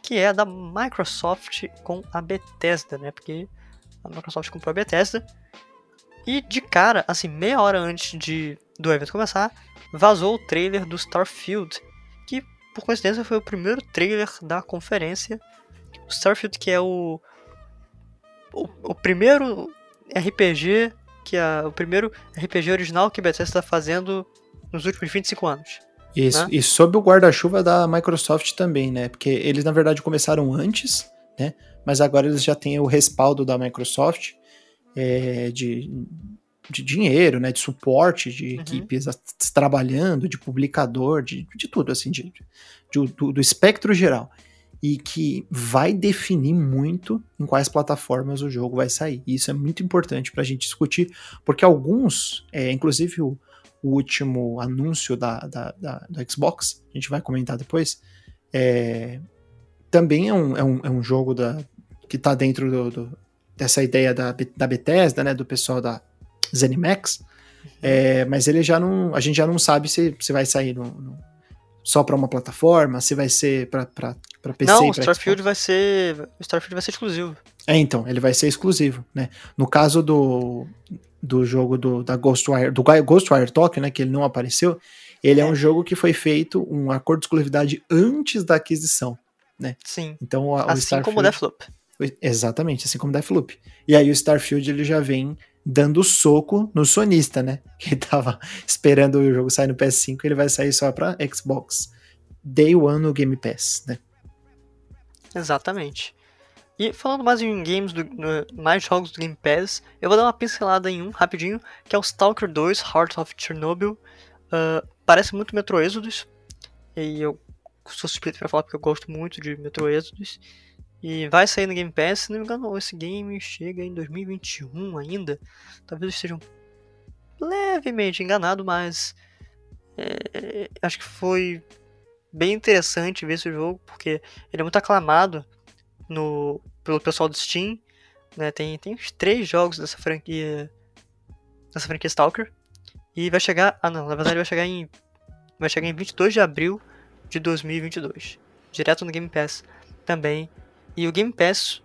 que é a da Microsoft com a Bethesda, né? Porque a Microsoft comprou a Bethesda. E de cara, assim, meia hora antes de, do evento começar, vazou o trailer do Starfield, que por coincidência foi o primeiro trailer da conferência. O Starfield, que é o o, o primeiro RPG que a, o primeiro RPG original que a Bethesda está fazendo nos últimos 25 anos. Isso, né? e sob o guarda-chuva da Microsoft também, né? Porque eles na verdade começaram antes, né? Mas agora eles já têm o respaldo da Microsoft é, de, de dinheiro, né? De suporte, de uhum. equipes trabalhando, de publicador, de, de tudo, assim, de, de do, do espectro geral e que vai definir muito em quais plataformas o jogo vai sair. E isso é muito importante para a gente discutir, porque alguns, é, inclusive o, o, último anúncio da, da, da, da, Xbox, a gente vai comentar depois, é, também é um, é, um, é um jogo da, que está dentro do, do, dessa ideia da, da Bethesda, né, do pessoal da ZeniMax, é, mas ele já não, a gente já não sabe se, se vai sair no, no só para uma plataforma, se vai ser para PC Não, o Starfield vai ser, o Starfield vai ser exclusivo. É, então, ele vai ser exclusivo, né? No caso do, do jogo do da Ghostwire, do Ghostwire Tokyo, né, que ele não apareceu, ele é. é um jogo que foi feito um acordo de exclusividade antes da aquisição, né? Sim. Então, a, assim Starfield, como o Deathloop. Exatamente, assim como Deathloop. E aí o Starfield ele já vem dando soco no sonista, né? Que tava esperando o jogo sair no PS5, ele vai sair só para Xbox Day One no Game Pass, né? Exatamente. E falando mais em games, do, mais jogos do Game Pass, eu vou dar uma pincelada em um rapidinho, que é o Stalker 2 Heart of Chernobyl. Uh, parece muito Metro Exodus, e eu sou suspeito para falar porque eu gosto muito de Metro Exodus. E vai sair no Game Pass, se não me engano, esse game chega em 2021 ainda. Talvez eu esteja levemente enganado, mas é, acho que foi bem interessante ver esse jogo, porque ele é muito aclamado no, pelo pessoal do Steam. Né? Tem, tem uns três jogos dessa franquia. Dessa franquia Stalker. E vai chegar. Ah não, na verdade vai chegar em. Vai chegar em 22 de abril de 2022. Direto no Game Pass também e o Game Pass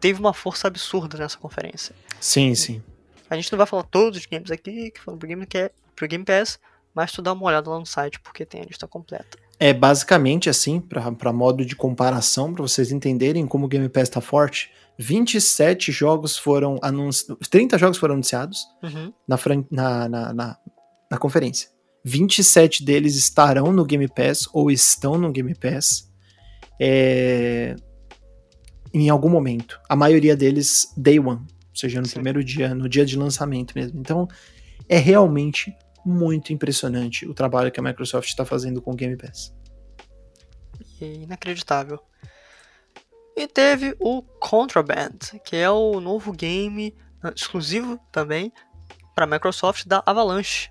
teve uma força absurda nessa conferência. Sim, sim. A gente não vai falar todos os games aqui que foram pro Game, que é, pro Game Pass, mas tu dá uma olhada lá no site porque tem a lista completa. É basicamente assim, para modo de comparação, para vocês entenderem como o Game Pass tá forte. 27 jogos foram anunciados. 30 jogos foram anunciados uhum. na, na, na, na, na conferência. 27 deles estarão no Game Pass ou estão no Game Pass. É, em algum momento. A maioria deles day one, ou seja, no Sim. primeiro dia, no dia de lançamento mesmo. Então, é realmente muito impressionante o trabalho que a Microsoft está fazendo com o Game Pass. É inacreditável. E teve o Contraband, que é o novo game uh, exclusivo também para Microsoft da Avalanche.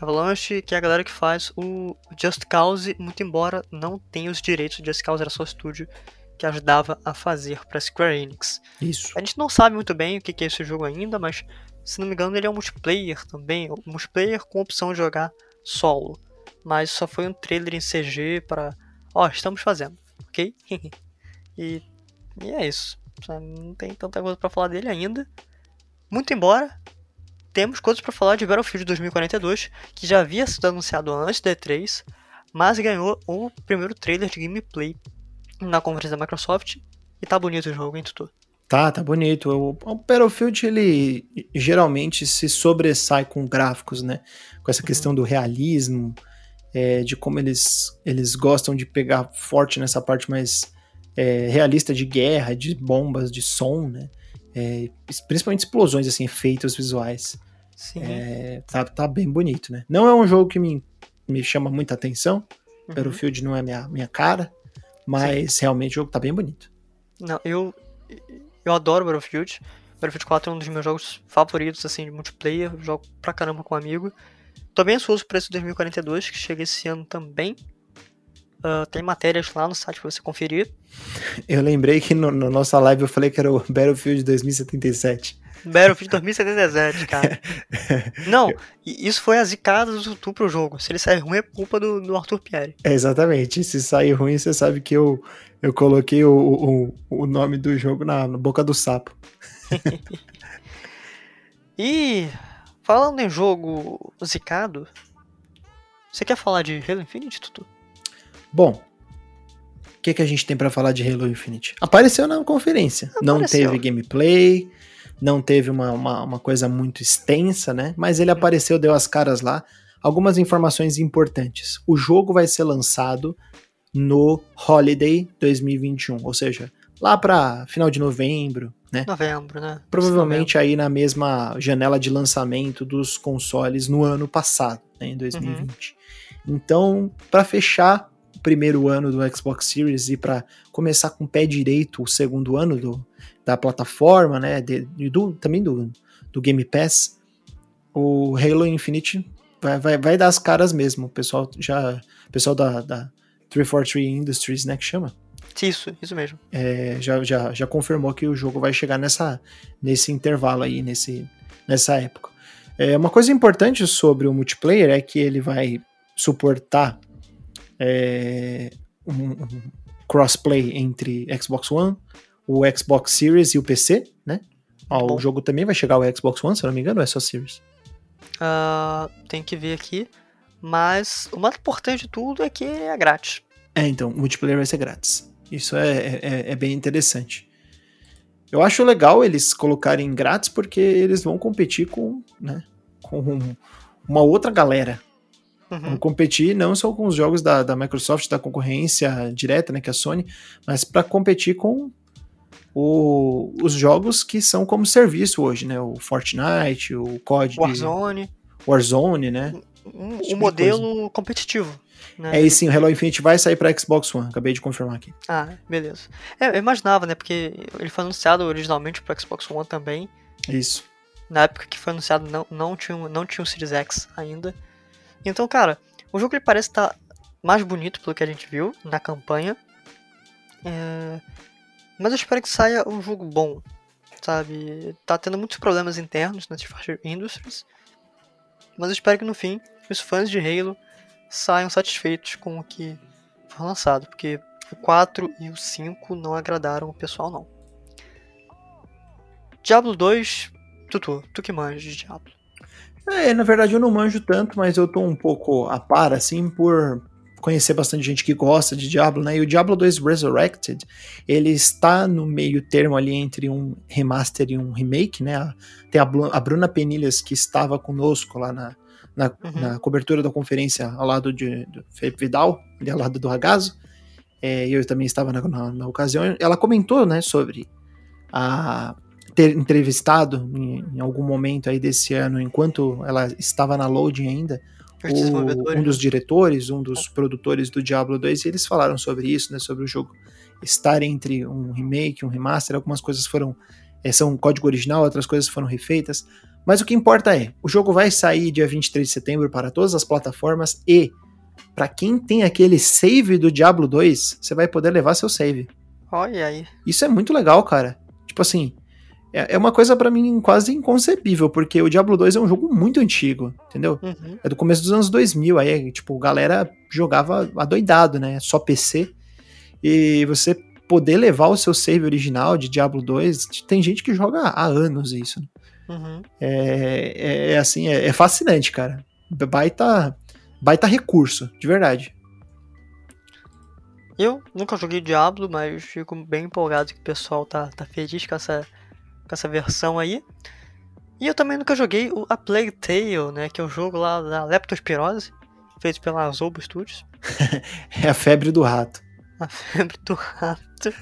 Avalanche, que é a galera que faz o Just Cause, muito embora não tenha os direitos de Just Cause, era só estúdio que ajudava a fazer para Square Enix. Isso. A gente não sabe muito bem o que é esse jogo ainda, mas se não me engano ele é um multiplayer também, um multiplayer com opção de jogar solo. Mas só foi um trailer em CG para, ó, oh, estamos fazendo, ok? e, e é isso. Não tem tanta coisa para falar dele ainda. Muito embora temos coisas para falar de Battlefield 2042, que já havia sido anunciado antes da E3, mas ganhou o primeiro trailer de gameplay na conferência da Microsoft. E tá bonito o jogo, hein, Tutu? Tá, tá bonito. O, o Battlefield, ele geralmente se sobressai com gráficos, né? Com essa uhum. questão do realismo, é, de como eles, eles gostam de pegar forte nessa parte mais é, realista de guerra, de bombas, de som, né? É, principalmente explosões, assim, efeitos visuais. Sim. É, tá, tá bem bonito, né? Não é um jogo que me, me chama muita atenção. Uhum. Battlefield não é minha, minha cara. Mas Sim. realmente o jogo tá bem bonito. Não, eu, eu adoro Battlefield. Battlefield 4 é um dos meus jogos favoritos, assim, de multiplayer. Jogo pra caramba com um amigo. Tô bem ansioso por esse 2042, que chega esse ano também. Uh, tem matérias lá no site pra você conferir. Eu lembrei que no, no nossa live eu falei que era o Battlefield 2077. Battlefield 2077, cara. Não, isso foi a zicada do Tutu pro jogo. Se ele sair ruim é culpa do, do Arthur Pierre. É, exatamente. Se sair ruim, você sabe que eu, eu coloquei o, o, o nome do jogo na, na boca do sapo. e falando em jogo zicado, você quer falar de Halo Infinite, Tutu? Bom, o que, que a gente tem para falar de Halo Infinite? Apareceu na conferência. Apareceu. Não teve gameplay, não teve uma, uma, uma, coisa muito extensa, né? Mas ele apareceu, deu as caras lá. Algumas informações importantes. O jogo vai ser lançado no Holiday 2021, ou seja, lá para final de novembro, né? Novembro, né? Provavelmente novembro. aí na mesma janela de lançamento dos consoles no ano passado, né, em 2020. Uhum. Então, para fechar primeiro ano do Xbox Series e para começar com o pé direito o segundo ano do, da plataforma, né, de, do, também do, do Game Pass, o Halo Infinite vai, vai, vai dar as caras mesmo. O pessoal já, o pessoal da, da 343 Industries, né, que chama? Isso, isso mesmo. É, já, já, já confirmou que o jogo vai chegar nessa, nesse intervalo aí, nesse, nessa época. É, uma coisa importante sobre o multiplayer é que ele vai suportar é, um, um crossplay entre Xbox One, o Xbox Series e o PC, né? Ó, o jogo também vai chegar ao Xbox One, se eu não me engano, ou é só Series? Uh, tem que ver aqui. Mas o mais importante de tudo é que é grátis. É, então, o multiplayer vai ser grátis. Isso é, é, é bem interessante. Eu acho legal eles colocarem grátis porque eles vão competir com, né, com uma outra galera Uhum. Vamos competir não só com os jogos da, da Microsoft, da concorrência direta, né, que é a Sony, mas para competir com o, os jogos que são como serviço hoje, né? O Fortnite, o COD. Warzone. Warzone, né? Um, tipo modelo competitivo. Né? É, e sim, o Halo Infinite vai sair para Xbox One, acabei de confirmar aqui. Ah, beleza. É, eu imaginava, né? Porque ele foi anunciado originalmente para Xbox One também. Isso. Na época que foi anunciado, não, não, tinha, não tinha o Series X ainda. Então, cara, o jogo ele parece estar tá mais bonito pelo que a gente viu na campanha. É... Mas eu espero que saia um jogo bom, sabe? Tá tendo muitos problemas internos na Tifaster Industries. Mas eu espero que no fim os fãs de Halo saiam satisfeitos com o que foi lançado, porque o 4 e o 5 não agradaram o pessoal não. Diablo 2, Tutu, tu que manja de Diablo. É, na verdade eu não manjo tanto, mas eu tô um pouco a par, assim, por conhecer bastante gente que gosta de Diablo, né? E o Diablo 2 Resurrected, ele está no meio termo ali entre um remaster e um remake, né? Tem a, a Bruna Penilhas que estava conosco lá na, na, uhum. na cobertura da conferência ao lado de, do Felipe Vidal, ali ao lado do Ragazo. É, eu também estava na, na, na ocasião. Ela comentou, né, sobre a, ter entrevistado em, em, algum momento aí desse ano, enquanto ela estava na loading ainda, o, um dos diretores, um dos produtores do Diablo 2, e eles falaram sobre isso, né, sobre o jogo estar entre um remake, um remaster, algumas coisas foram é, são código original, outras coisas foram refeitas. Mas o que importa é, o jogo vai sair dia 23 de setembro para todas as plataformas e para quem tem aquele save do Diablo 2, você vai poder levar seu save. Olha aí. Isso é muito legal, cara. Tipo assim, é, é uma coisa para mim quase inconcebível, porque o Diablo 2 é um jogo muito antigo, entendeu? Uhum. É do começo dos anos 2000, aí, tipo, galera jogava adoidado, né? Só PC. E você poder levar o seu save original de Diablo 2, tem gente que joga há anos isso. Né? Uhum. É, é, é, assim, é, é, fascinante, cara. Baita, baita recurso, de verdade. Eu nunca joguei Diablo, mas fico bem empolgado que o pessoal tá, tá feliz com essa, com essa versão aí. E eu também nunca joguei o A Plague Tale, né? Que é o um jogo lá da Leptospirose, feito pela Azobo Studios. é a febre do rato. A febre do rato.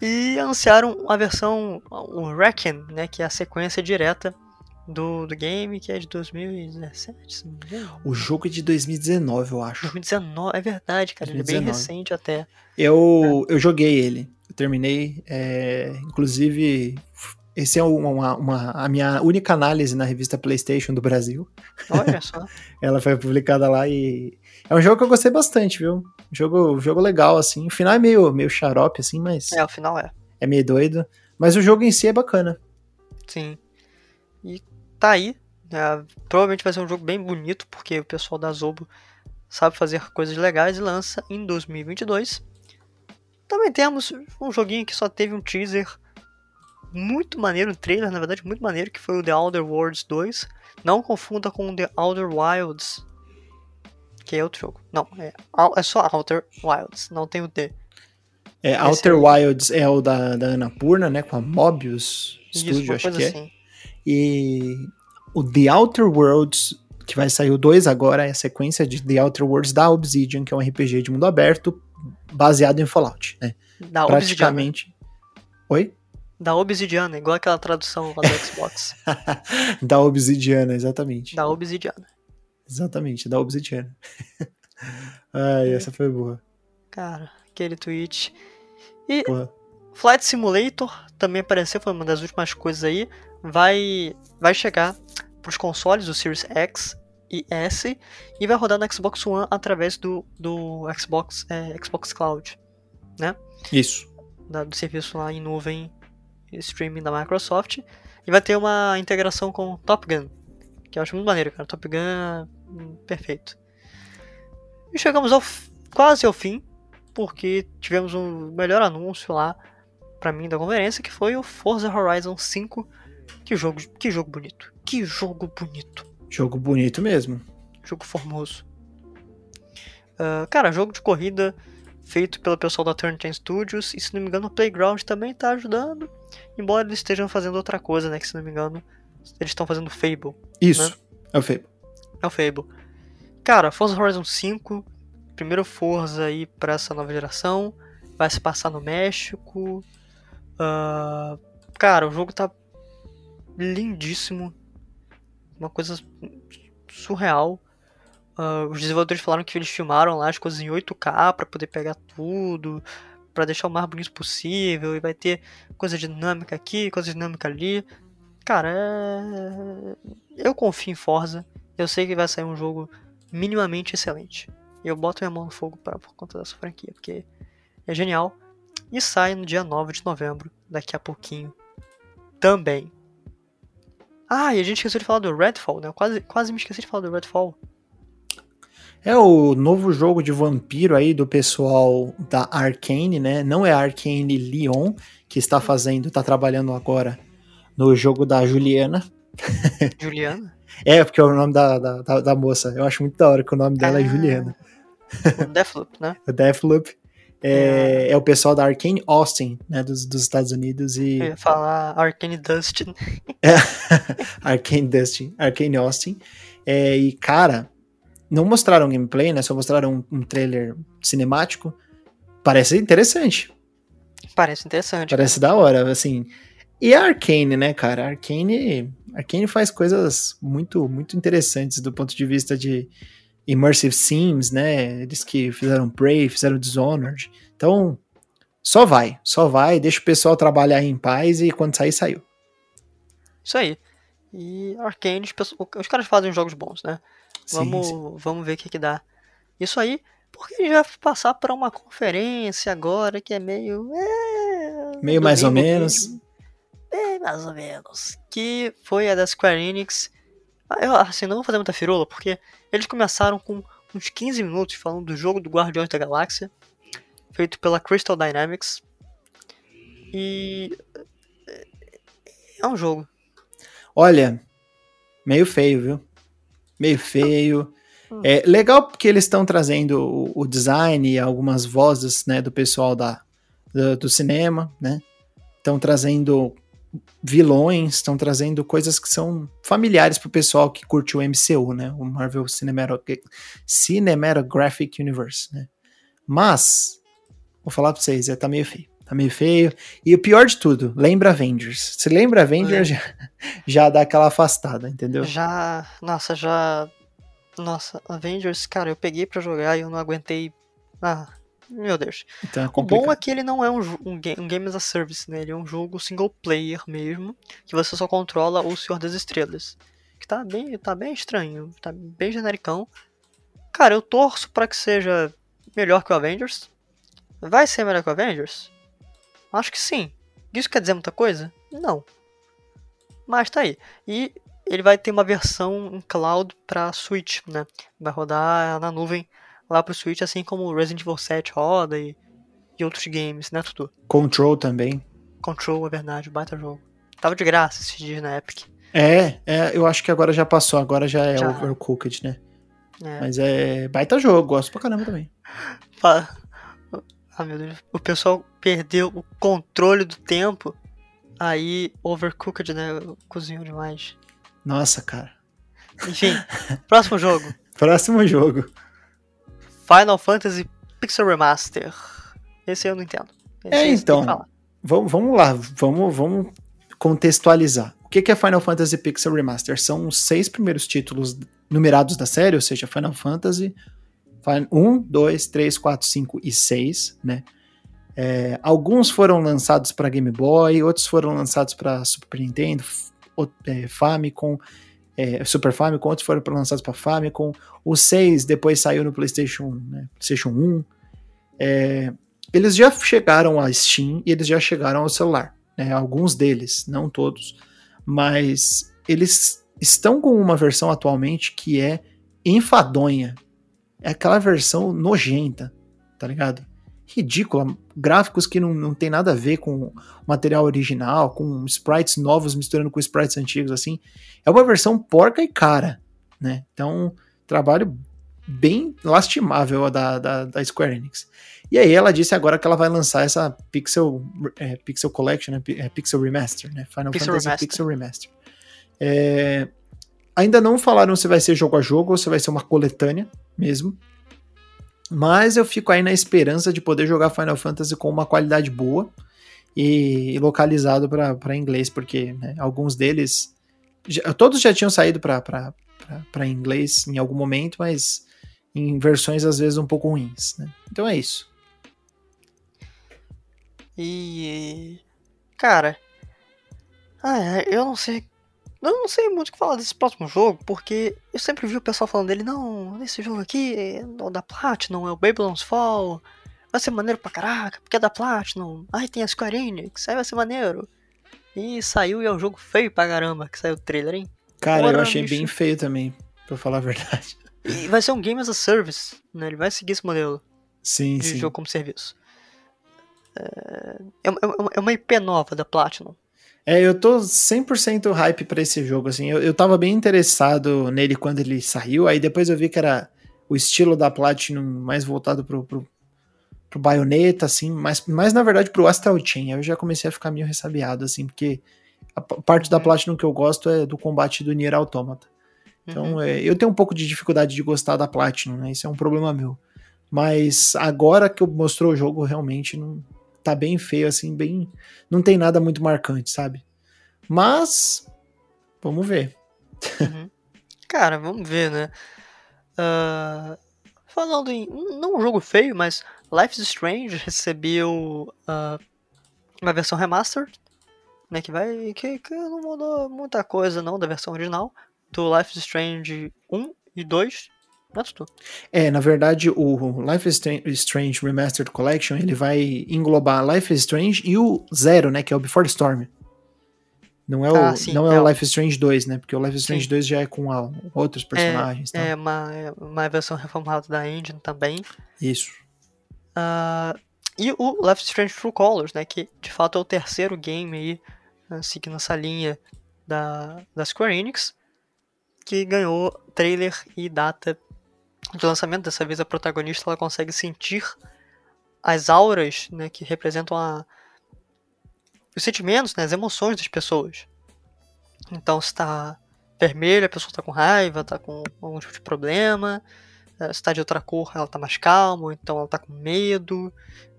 e anunciaram a versão, o Reckon, né? Que é a sequência direta do, do game, que é de 2017, se não me engano. O jogo é de 2019, eu acho. 2019, é verdade, cara. 2019. Ele é bem recente até. Eu, é. eu joguei ele. Terminei. É, inclusive, esse é uma, uma, a minha única análise na revista PlayStation do Brasil. Olha só. Ela foi publicada lá e. É um jogo que eu gostei bastante, viu? Jogo, jogo legal, assim. O final é meio, meio xarope, assim, mas. É, o final é. É meio doido. Mas o jogo em si é bacana. Sim. E tá aí. Né? Provavelmente vai ser um jogo bem bonito, porque o pessoal da Zobo sabe fazer coisas legais e lança em 2022. Também temos um joguinho que só teve um teaser muito maneiro, um trailer, na verdade, muito maneiro, que foi o The Outer Worlds 2. Não confunda com o The Outer Wilds, que é outro jogo. Não, é, é só Outer Wilds, não tem o D. É, Outer é... Wilds é o da, da Annapurna, né, com a Mobius Studio, acho que é. Assim. E o The Outer Worlds, que vai sair o 2 agora, é a sequência de The Outer Worlds da Obsidian, que é um RPG de mundo aberto baseado em Fallout, né? Da Praticamente. Obsidiana. Oi? Da Obsidiana, igual aquela tradução lá do Xbox. da Obsidiana, exatamente. Da Obsidiana. Exatamente, da Obsidiana. Ai, é. essa foi boa. Cara, aquele tweet. E Porra. Flight Simulator também apareceu, foi uma das últimas coisas aí vai, vai chegar para os consoles do Series X e S e vai rodar no Xbox One através do, do Xbox, é, Xbox Cloud, né? Isso. Da, do serviço lá em nuvem streaming da Microsoft e vai ter uma integração com Top Gun, que eu acho muito maneiro, cara. Top Gun, hum, perfeito. E chegamos ao quase ao fim, porque tivemos um melhor anúncio lá para mim da conferência, que foi o Forza Horizon 5 que jogo, que jogo bonito. Que jogo bonito. Jogo bonito mesmo. Jogo formoso. Uh, cara, jogo de corrida feito pelo pessoal da Turn 10 Studios. E se não me engano, o Playground também tá ajudando. Embora eles estejam fazendo outra coisa, né? Que se não me engano, eles estão fazendo Fable. Isso, né? é o Fable. É o Fable. Cara, Forza Horizon 5, primeiro Forza aí pra essa nova geração. Vai se passar no México. Uh, cara, o jogo tá lindíssimo. Uma coisa surreal. Uh, os desenvolvedores falaram que eles filmaram lá as coisas em 8K para poder pegar tudo, para deixar o mais bonito possível, e vai ter coisa dinâmica aqui, coisa dinâmica ali. Cara, é... eu confio em Forza. Eu sei que vai sair um jogo minimamente excelente. Eu boto minha mão no fogo pra, por conta dessa franquia, porque é genial. E sai no dia 9 de novembro, daqui a pouquinho também. Ah, e a gente esqueceu de falar do Redfall, né? Eu quase, quase me esqueci de falar do Redfall. É o novo jogo de vampiro aí do pessoal da Arkane, né? Não é a Arkane Lyon que está fazendo, está trabalhando agora no jogo da Juliana. Juliana? é, porque é o nome da, da, da, moça. Eu acho muito da hora que o nome dela é ah, é Juliana. O Deathloop, né? o Deathloop. É, é, é, o pessoal da Arkane Austin, né, dos, dos Estados Unidos e... Eu ia falar Arkane Dustin. é, Arkane Dustin, Arkane Austin. É, e, cara, não mostraram gameplay, né, só mostraram um, um trailer cinemático. Parece interessante. Parece interessante. Parece da hora, assim... E a Arkane, né, cara? A Arkane, Arkane faz coisas muito, muito interessantes do ponto de vista de Immersive Sims, né? Eles que fizeram Prey, fizeram Dishonored. Então, Só vai, só vai, deixa o pessoal trabalhar em paz e quando sair, saiu. Isso aí. E Arcane, os caras fazem jogos bons, né? Vamos, sim, sim. vamos ver o que, que dá. Isso aí, porque a gente vai passar para uma conferência agora que é meio. É, meio mais ou menos. É, mais ou menos. Que foi a da Square Enix. Ah, eu, assim, não vou fazer muita firula, porque eles começaram com uns 15 minutos falando do jogo do Guardiões da Galáxia, feito pela Crystal Dynamics. E. É um jogo. Olha, meio feio, viu? Meio feio. É legal porque eles estão trazendo o, o, design e algumas vozes né, do pessoal da, do, do cinema, né? Estão trazendo vilões, estão trazendo coisas que são familiares pro pessoal que curte o MCU, né? O Marvel Cinematographic Universe, né? Mas, vou falar pra vocês, é, tá meio feio. Tá meio feio. E o pior de tudo, lembra Avengers. Se lembra Avengers, já, já dá aquela afastada, entendeu? Já, nossa, já... Nossa, Avengers, cara, eu peguei pra jogar e eu não aguentei... Ah, meu Deus. Então é o bom é que ele não é um, um, game, um game as a service, né? Ele é um jogo single player mesmo, que você só controla o Senhor das Estrelas. Que tá bem, tá bem estranho, tá bem genericão. Cara, eu torço para que seja melhor que o Avengers. Vai ser melhor que o Avengers? Acho que sim. Isso quer dizer muita coisa? Não. Mas tá aí. E ele vai ter uma versão em cloud para Switch, né? Vai rodar na nuvem lá pro Switch, assim como Resident Evil 7 roda e, e outros games, né, Tutu? Control também. Control, é verdade, baita jogo. Tava de graça esses dias na Epic. É, é, eu acho que agora já passou, agora já é já. overcooked, né? É. Mas é baita jogo, gosto pra caramba também. Ah, meu Deus. O pessoal perdeu o controle do tempo, aí overcooked, né? Cozinhou demais. Nossa, cara. Enfim, próximo jogo. Próximo jogo. Final Fantasy Pixel Remaster. Esse eu não entendo. Esse é, então. Vamos, vamos lá, vamos, vamos contextualizar. O que é Final Fantasy Pixel Remaster? São os seis primeiros títulos numerados da série, ou seja, Final Fantasy 1, 2, 3, 4, 5 e 6, né? É, alguns foram lançados para Game Boy, outros foram lançados para Super Nintendo, é, Famicom, é, Super Famicom, outros foram lançados para Famicom. O 6 depois saiu no PlayStation, né, PlayStation 1. É, eles já chegaram a Steam e eles já chegaram ao celular. Né, alguns deles, não todos. Mas eles estão com uma versão atualmente que é enfadonha. É aquela versão nojenta, tá ligado? Ridícula, gráficos que não, não tem nada a ver com o material original, com sprites novos misturando com sprites antigos, assim. É uma versão porca e cara, né? Então, trabalho bem lastimável da, da, da Square Enix. E aí ela disse agora que ela vai lançar essa Pixel, é, Pixel Collection, né? É, Pixel Remaster, né? Final Pixel Fantasy Remaster. Pixel Remaster. É, ainda não falaram se vai ser jogo a jogo ou se vai ser uma coletânea mesmo. Mas eu fico aí na esperança de poder jogar Final Fantasy com uma qualidade boa e localizado para inglês, porque né, alguns deles. Já, todos já tinham saído para inglês em algum momento, mas em versões às vezes um pouco ruins. Né? Então é isso. E. Cara. Ah, eu não sei eu não sei muito o que falar desse próximo jogo, porque eu sempre vi o pessoal falando dele, não, esse jogo aqui é da Platinum, é o Babylon's Fall, vai ser maneiro pra caraca, porque é da Platinum, aí tem a Square Enix, aí vai ser maneiro. E saiu e é um jogo feio pra caramba, que saiu o trailer, hein? Cara, eu achei bicho. bem feio também, pra falar a verdade. E vai ser um Game as a Service, né? Ele vai seguir esse modelo sim, de sim. jogo como serviço. É, é, é uma IP nova da Platinum. É, eu tô 100% hype para esse jogo, assim. Eu, eu tava bem interessado nele quando ele saiu, aí depois eu vi que era o estilo da Platinum mais voltado pro, pro, pro Bayonetta, assim, mas mais na verdade pro Astral Chain. Aí eu já comecei a ficar meio ressabiado, assim, porque a parte da uhum. Platinum que eu gosto é do combate do Nier Automata. Então, uhum. é, eu tenho um pouco de dificuldade de gostar da Platinum, né? Isso é um problema meu. Mas agora que eu mostrou o jogo, realmente não, tá bem feio, assim, bem. Não tem nada muito marcante, sabe? Mas. Vamos ver. Uhum. Cara, vamos ver, né? Uh, falando em. Não um jogo feio, mas Life is Strange recebeu uh, uma versão remastered, né, que vai que, que não mudou muita coisa não da versão original do Life is Strange 1 e 2. Não é, na verdade, o Life is Strange Remastered Collection, ele vai englobar Life is Strange e o Zero, né, que é o Before Storm. Não é o, ah, sim, não é, é o Life is Strange 2, né? Porque o Life is Strange sim. 2 já é com a, outros personagens. É, tá? é uma, uma versão reformulada da engine também. Isso. Uh, e o Life is Strange True Colors, né? Que de fato é o terceiro game aí, uh, seguindo essa linha da, da Square Enix, que ganhou trailer e data de lançamento. Dessa vez a protagonista ela consegue sentir as auras né, que representam a, os sentimentos, né, as emoções das pessoas. Então, se está vermelho, a pessoa está com raiva, está com algum tipo de problema. Eh, se está de outra cor, ela está mais calma, então ela está com medo.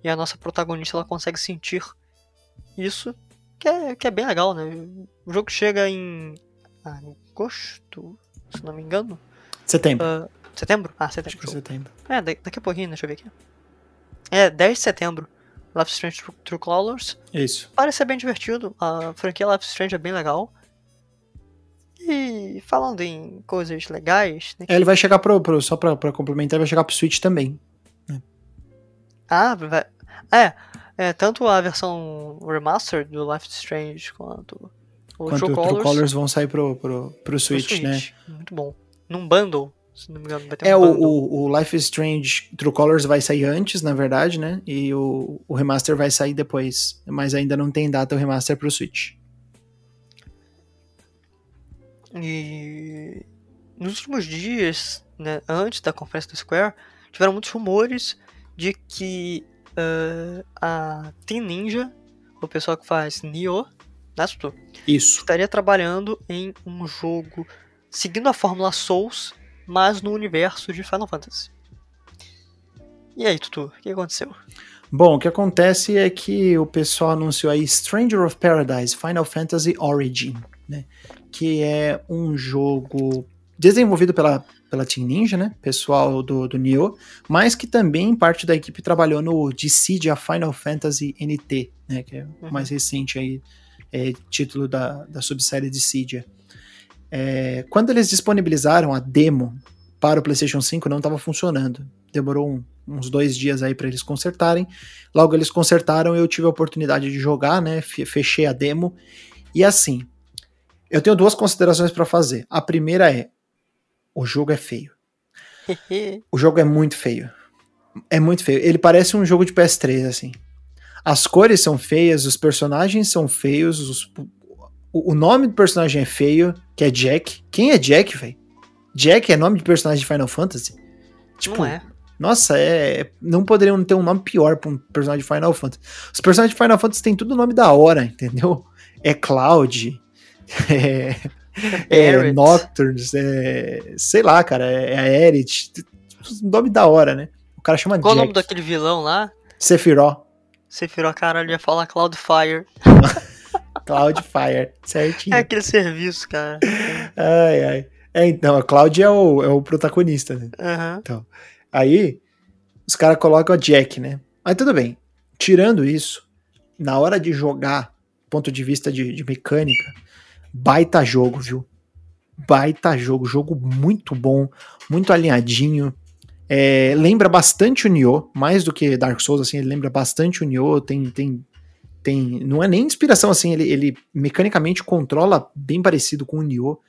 E a nossa protagonista ela consegue sentir isso, que é, que é bem legal, né? O jogo chega em agosto, se não me engano. Setembro. Uh, setembro? Ah, setembro. Acho que é setembro. É, daqui a pouquinho, deixa eu ver aqui. É, 10 de setembro. Life Strange True Colors. Isso. Parece ser bem divertido. A franquia Life Strange é bem legal. E falando em coisas legais. Né, é, ele vai chegar pro. pro só pra, pra complementar, ele vai chegar pro Switch também. Né? Ah, vai. É, é, tanto a versão remastered do Life Strange quanto o quanto True, Colors, True Colors vão sair pro, pro, pro, Switch, pro Switch, né? Muito bom. Num bundle se não me engano, vai ter é, um o, o, Life is Strange True Colors vai sair antes, na verdade, né? E o, o remaster vai sair depois. Mas ainda não tem data o remaster pro Switch. E nos últimos dias, né, antes da conferência do Square, tiveram muitos rumores de que uh, a Team Ninja, o pessoal que faz Nioh, né, Isso. estaria trabalhando em um jogo seguindo a fórmula Souls mas no universo de Final Fantasy. E aí, Tutu, o que aconteceu? Bom, o que acontece é que o pessoal anunciou aí Stranger of Paradise Final Fantasy Origin, né? Que é um jogo desenvolvido pela, pela Team Ninja, né? Pessoal do, do Nioh, mas que também parte da equipe trabalhou no Dissidia Final Fantasy NT, né? Que é o uhum. mais recente aí, é, título da, da subsérie Dissidia. É, quando eles disponibilizaram a demo para o PlayStation 5, não estava funcionando. Demorou um, uns dois dias aí para eles consertarem. Logo eles consertaram, eu tive a oportunidade de jogar, né? Fechei a demo. E assim, eu tenho duas considerações para fazer. A primeira é: o jogo é feio. o jogo é muito feio. É muito feio. Ele parece um jogo de PS3, assim. As cores são feias, os personagens são feios, os, o, nome do personagem é feio, que é Jack. Quem é Jack, velho? Jack é nome de personagem de Final Fantasy? Tipo, não é. Nossa, é, não poderiam ter um nome pior pra um personagem de Final Fantasy. Os personagens de Final Fantasy têm tudo nome da hora, entendeu? É Cloud, é, é Nocturnes, é, sei lá, cara, é, é a Aerith. Nome da hora, né? O cara chama Qual Jack. o nome daquele vilão lá? Sephiroth. Sephiroth, caralho, ia falar Cloudfire. Cloudfire, certinho. É aquele serviço, cara. Ai, ai. É, então, a Cloud é o, é o protagonista, né? Uhum. Então, aí, os caras colocam a Jack, né? Mas tudo bem. Tirando isso, na hora de jogar, ponto de vista de, de mecânica, baita jogo, viu? Baita jogo, jogo muito bom, muito alinhadinho. É, lembra bastante o Nioh, mais do que Dark Souls, assim, ele lembra bastante o Nioh, tem, tem tem não é nem inspiração assim, ele, ele mecanicamente controla bem parecido com o Nioh.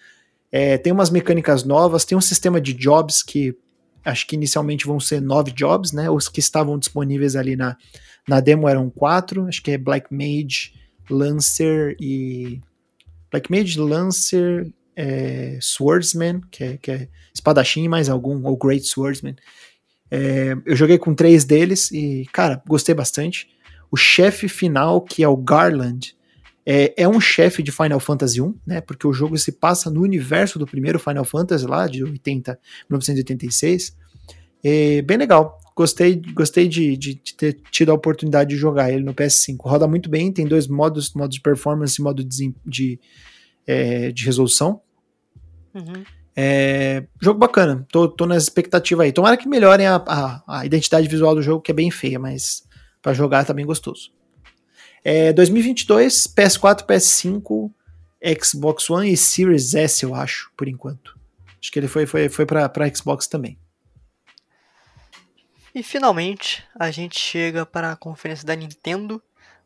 É, tem umas mecânicas novas, tem um sistema de jobs que acho que inicialmente vão ser nove jobs, né? Os que estavam disponíveis ali na, na demo eram quatro, acho que é Black Mage, Lancer e. Black Mage, Lancer, é, Swordsman, que é, que é espadachim, mais algum, ou Great Swordsman. É, eu joguei com três deles e, cara, gostei bastante. O chefe final, que é o Garland, é, é um chefe de Final Fantasy 1, né? Porque o jogo se passa no universo do primeiro Final Fantasy lá, de 80, 1986. É bem legal. Gostei, gostei de, de, de, ter tido a oportunidade de jogar ele no PS5. Roda muito bem, tem dois modos, modo de performance e modo de, de, é, de resolução. Uhum. É, jogo bacana, tô, tô na expectativa aí. Tomara que melhorem a, a, a, identidade visual do jogo, que é bem feia, mas para jogar tá bem gostoso. É, 2022, PS4, PS5, Xbox One e Series S, eu acho, por enquanto. Acho que ele foi, foi, foi pra, pra Xbox também. E finalmente a gente chega para a conferência da Nintendo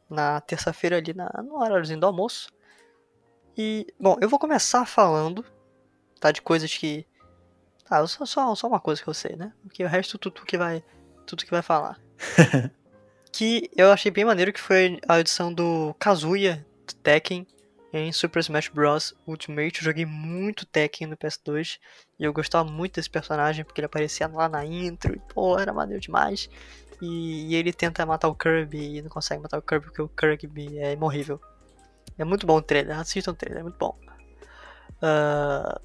na terça-feira ali na, no horáriozinho do almoço. E, bom, eu vou começar falando, tá? De coisas que. Tá, só, só, só uma coisa que eu sei, né? Porque o resto tudo que vai. Tudo que vai falar. que eu achei bem maneiro que foi a edição do Kazuya do Tekken em Super Smash Bros. Ultimate. Eu joguei muito Tekken no PS2 e eu gostava muito desse personagem porque ele aparecia lá na intro e, pô, era maneiro demais. E, e ele tenta matar o Kirby e não consegue matar o Kirby porque o Kirby é imorrível. É muito bom o trailer, assistam o trailer, é muito bom. Uh,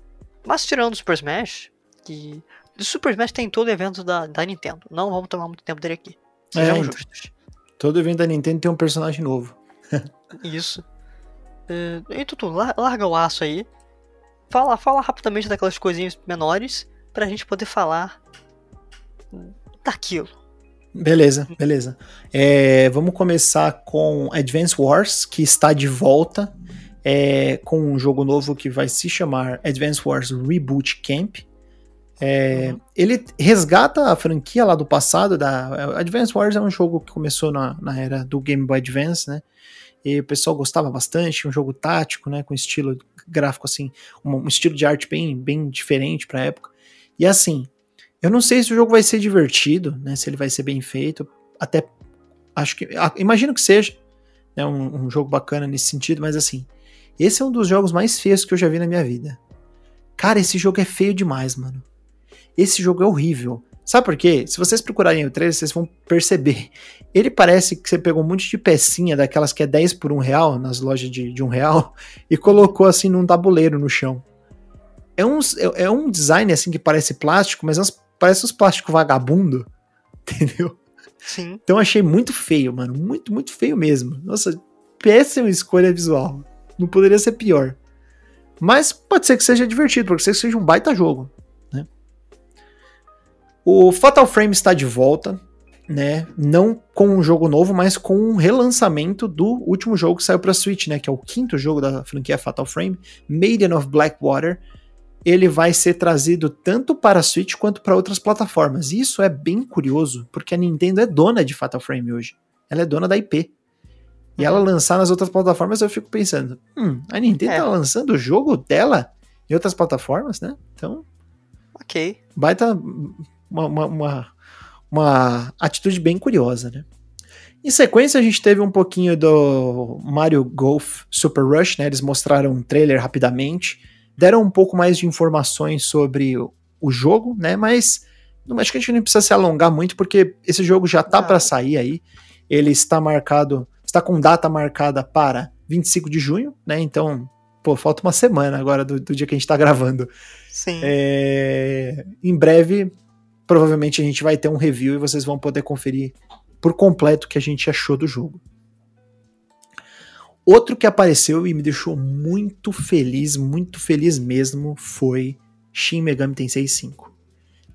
mas tirando o Super Smash, que. O Super Smash tem todo evento da, da Nintendo. Não vamos tomar muito tempo dele aqui. Sejam é, justos. Todo evento da Nintendo tem um personagem novo. Isso. Uh, e Tutu, larga o aço aí. Fala, fala rapidamente daquelas coisinhas menores pra gente poder falar daquilo. Beleza, beleza. É, vamos começar com Advance Wars, que está de volta é, com um jogo novo que vai se chamar Advance Wars Reboot Camp. É, uhum. Ele resgata a franquia lá do passado. Da, Advance Wars é um jogo que começou na, na era do Game Boy Advance, né? E o pessoal gostava bastante, um jogo tático, né? Com estilo gráfico assim, um, um estilo de arte bem, bem diferente para época. E assim, eu não sei se o jogo vai ser divertido, né? Se ele vai ser bem feito. Até acho que. Imagino que seja né, um, um, jogo bacana nesse sentido, mas assim. Esse é um dos jogos mais feios que eu já vi na minha vida. Cara, esse jogo é feio demais, mano. Esse jogo é horrível. Sabe por quê? Se vocês procurarem o trailer, vocês vão perceber. Ele parece que você pegou um monte de pecinha daquelas que é 10 por 1 real, nas lojas de, de 1 real, e colocou assim num tabuleiro no chão. É um, é, é um design assim que parece plástico, mas umas parece uns plásticos vagabundo, entendeu? Sim. Então achei muito feio, mano. Muito, muito feio mesmo. Nossa, péssima escolha visual. Não poderia ser pior. Mas pode ser que seja divertido, porque ser que seja um baita jogo. O Fatal Frame está de volta, né? Não com um jogo novo, mas com um relançamento do último jogo que saiu para Switch, né? Que é o quinto jogo da franquia Fatal Frame, Maiden of Blackwater ele vai ser trazido tanto para a Switch quanto para outras plataformas. Isso é bem curioso, porque a Nintendo é dona de Fatal Frame hoje. Ela é dona da IP. E ela lançar nas outras plataformas, eu fico pensando, hum, a Nintendo é. tá lançando o jogo dela em outras plataformas, né? Então. Ok. Baita uma, uma, uma, uma atitude bem curiosa, né? Em sequência, a gente teve um pouquinho do Mario Golf Super Rush, né? Eles mostraram um trailer rapidamente deram um pouco mais de informações sobre o jogo, né? Mas não acho que a gente não precisa se alongar muito porque esse jogo já tá para sair aí. Ele está marcado, está com data marcada para 25 de junho, né? Então, pô, falta uma semana agora do, do dia que a gente tá gravando. Sim. É, em breve, provavelmente a gente vai ter um review e vocês vão poder conferir por completo o que a gente achou do jogo. Outro que apareceu e me deixou muito feliz, muito feliz mesmo, foi Shin Megami Tensei 5.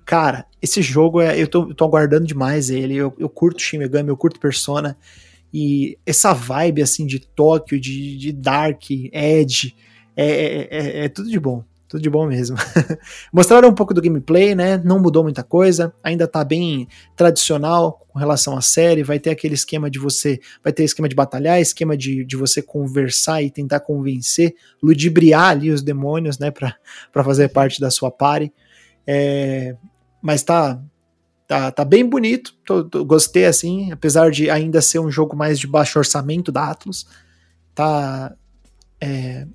Cara, esse jogo é. Eu tô, eu tô aguardando demais ele. Eu, eu curto Shin Megami, eu curto Persona. E essa vibe assim de Tóquio, de, de Dark, Edge, é, é, é, é tudo de bom. Tudo de bom mesmo. Mostraram um pouco do gameplay, né? Não mudou muita coisa. Ainda tá bem tradicional com relação à série. Vai ter aquele esquema de você. Vai ter esquema de batalhar, esquema de, de você conversar e tentar convencer, ludibriar ali os demônios, né? Pra, pra fazer parte da sua party. É, mas tá. Tá, tá bem bonito, tô, tô, gostei assim, apesar de ainda ser um jogo mais de baixo orçamento da Atlus, tá é,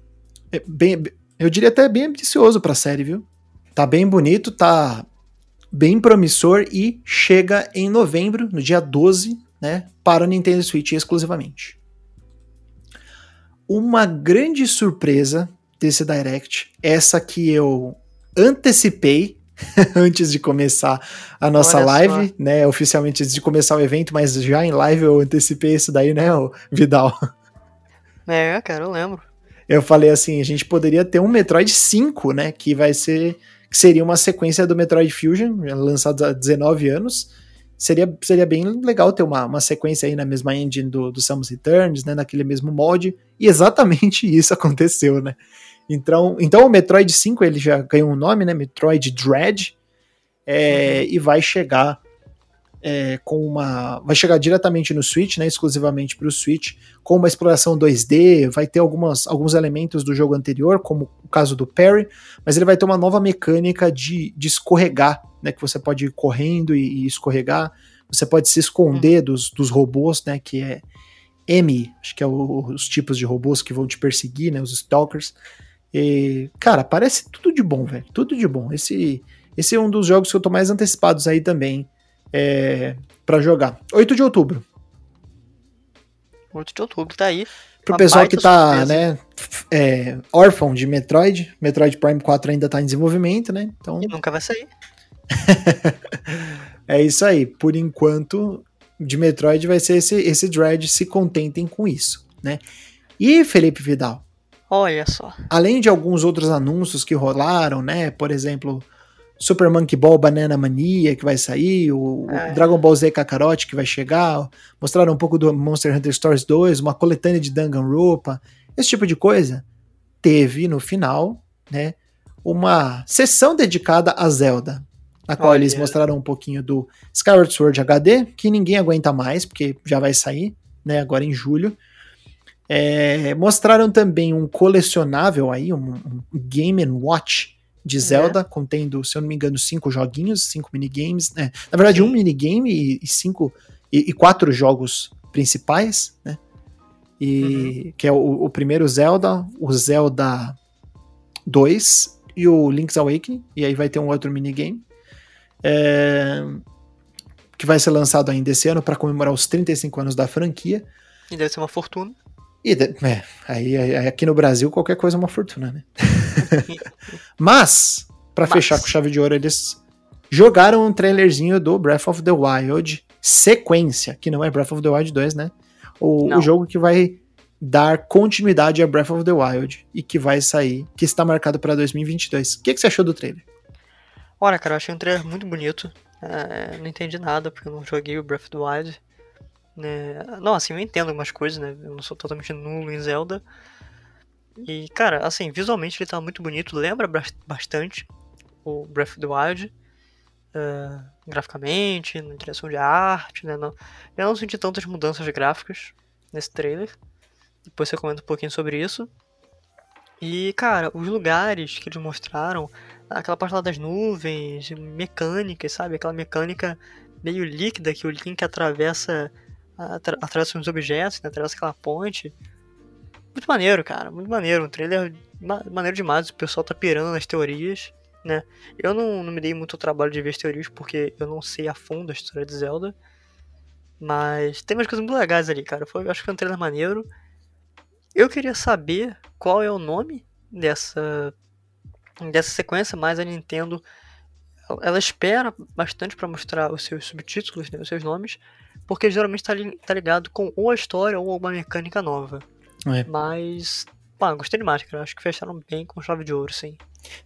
é bem, eu diria até bem ambicioso para a série, viu? Tá bem bonito, tá bem promissor e chega em novembro, no dia 12, né, para o Nintendo Switch exclusivamente. Uma grande surpresa desse Direct, essa que eu antecipei antes de começar a nossa Olha live, só. né, oficialmente antes de começar o evento, mas já em live eu antecipei isso daí, né, Vidal? É, cara, eu lembro. Eu falei assim, a gente poderia ter um Metroid 5, né, que vai ser que seria uma sequência do Metroid Fusion, lançado há 19 anos. Seria, seria bem legal ter uma, uma sequência aí na mesma engine do, do Samus Returns, né, naquele mesmo mod, e exatamente isso aconteceu, né. Então, então o Metroid 5 ele já ganhou um nome, né, Metroid Dread, é, e vai chegar é, com uma. Vai chegar diretamente no Switch, né? Exclusivamente para o Switch, com uma exploração 2D, vai ter algumas, alguns elementos do jogo anterior, como o caso do Parry, mas ele vai ter uma nova mecânica de, de escorregar, né? Que você pode ir correndo e, e escorregar. Você pode se esconder uhum. dos, dos robôs, né? Que é M, acho que é o, os tipos de robôs que vão te perseguir, né? Os Stalkers. E, cara, parece tudo de bom, velho. Tudo de bom. Esse, esse é um dos jogos que eu tô mais antecipados aí também é, para jogar. 8 de outubro. 8 de outubro, tá aí. Pro pessoal que tá, surpresa. né, é, órfão de Metroid, Metroid Prime 4 ainda tá em desenvolvimento, né? Então... E nunca vai sair. é isso aí. Por enquanto, de Metroid vai ser esse, esse Dread, se contentem com isso, né? E Felipe Vidal? Olha só. Além de alguns outros anúncios que rolaram, né? Por exemplo, Super Monkey Ball Banana Mania que vai sair, o, é. Dragon Ball Z Kakarot que vai chegar, mostraram um pouco do Monster Hunter Stories 2, uma coletânea de Danganronpa, esse tipo de coisa. Teve no final, né, uma sessão dedicada a Zelda, na qual Olha. eles mostraram um pouquinho do Skyward Sword HD, que ninguém aguenta mais, porque já vai sair, né, agora em julho. É, mostraram também um colecionável aí, um, um Game Watch de Zelda, é. contendo, se eu não me engano, cinco joguinhos, cinco minigames, né? Na verdade, Sim. um minigame e, e cinco e, e, quatro jogos principais, né? E uhum. que é o, o, primeiro Zelda, o Zelda 2 e o Link's Awakening, e aí vai ter um outro minigame. É, que vai ser lançado ainda esse ano para comemorar os 35 anos da franquia. E deve ser uma fortuna. E, é, aí, aí, aqui no Brasil qualquer coisa é uma fortuna, né? Mas, para fechar com chave de ouro, eles jogaram um trailerzinho do Breath of the Wild sequência, que não é Breath of the Wild 2, né? O, o jogo que vai dar continuidade a Breath of the Wild e que vai sair, que está marcado para 2022. O que, que, você achou do trailer? Olha, cara, eu achei um trailer muito bonito. É, não entendi nada porque eu não joguei o Breath of the Wild. Né? Não, assim, eu entendo algumas coisas, né? Eu não sou totalmente nulo em Zelda. E, cara, assim, visualmente ele tá muito bonito, lembra bastante o Breath of the Wild. Uh, graficamente, na direção de arte, né? Não, eu não senti tantas mudanças gráficas nesse trailer. Depois você comenta um pouquinho sobre isso. E, cara, os lugares que eles mostraram, aquela parte lá das nuvens, mecânicas, sabe? Aquela mecânica meio líquida que o Link atravessa atravessa uns objetos, né? atravessa aquela ponte. Muito maneiro, cara, muito maneiro. Um trailer ma maneiro demais, o pessoal tá pirando nas teorias, né? Eu não, não me dei muito trabalho de ver as teorias porque eu não sei a fundo a história de Zelda. Mas tem umas coisas muito legais ali, cara. Foi, acho que foi um trailer maneiro. Eu queria saber qual é o nome dessa dessa sequência, mas a Nintendo ela espera bastante para mostrar os seus subtítulos, né, os seus nomes, porque geralmente está tá ligado com ou a história ou uma mecânica nova. É. Mas, pá, gostei demais, cara. Acho que fecharam bem com chave de ouro, sim.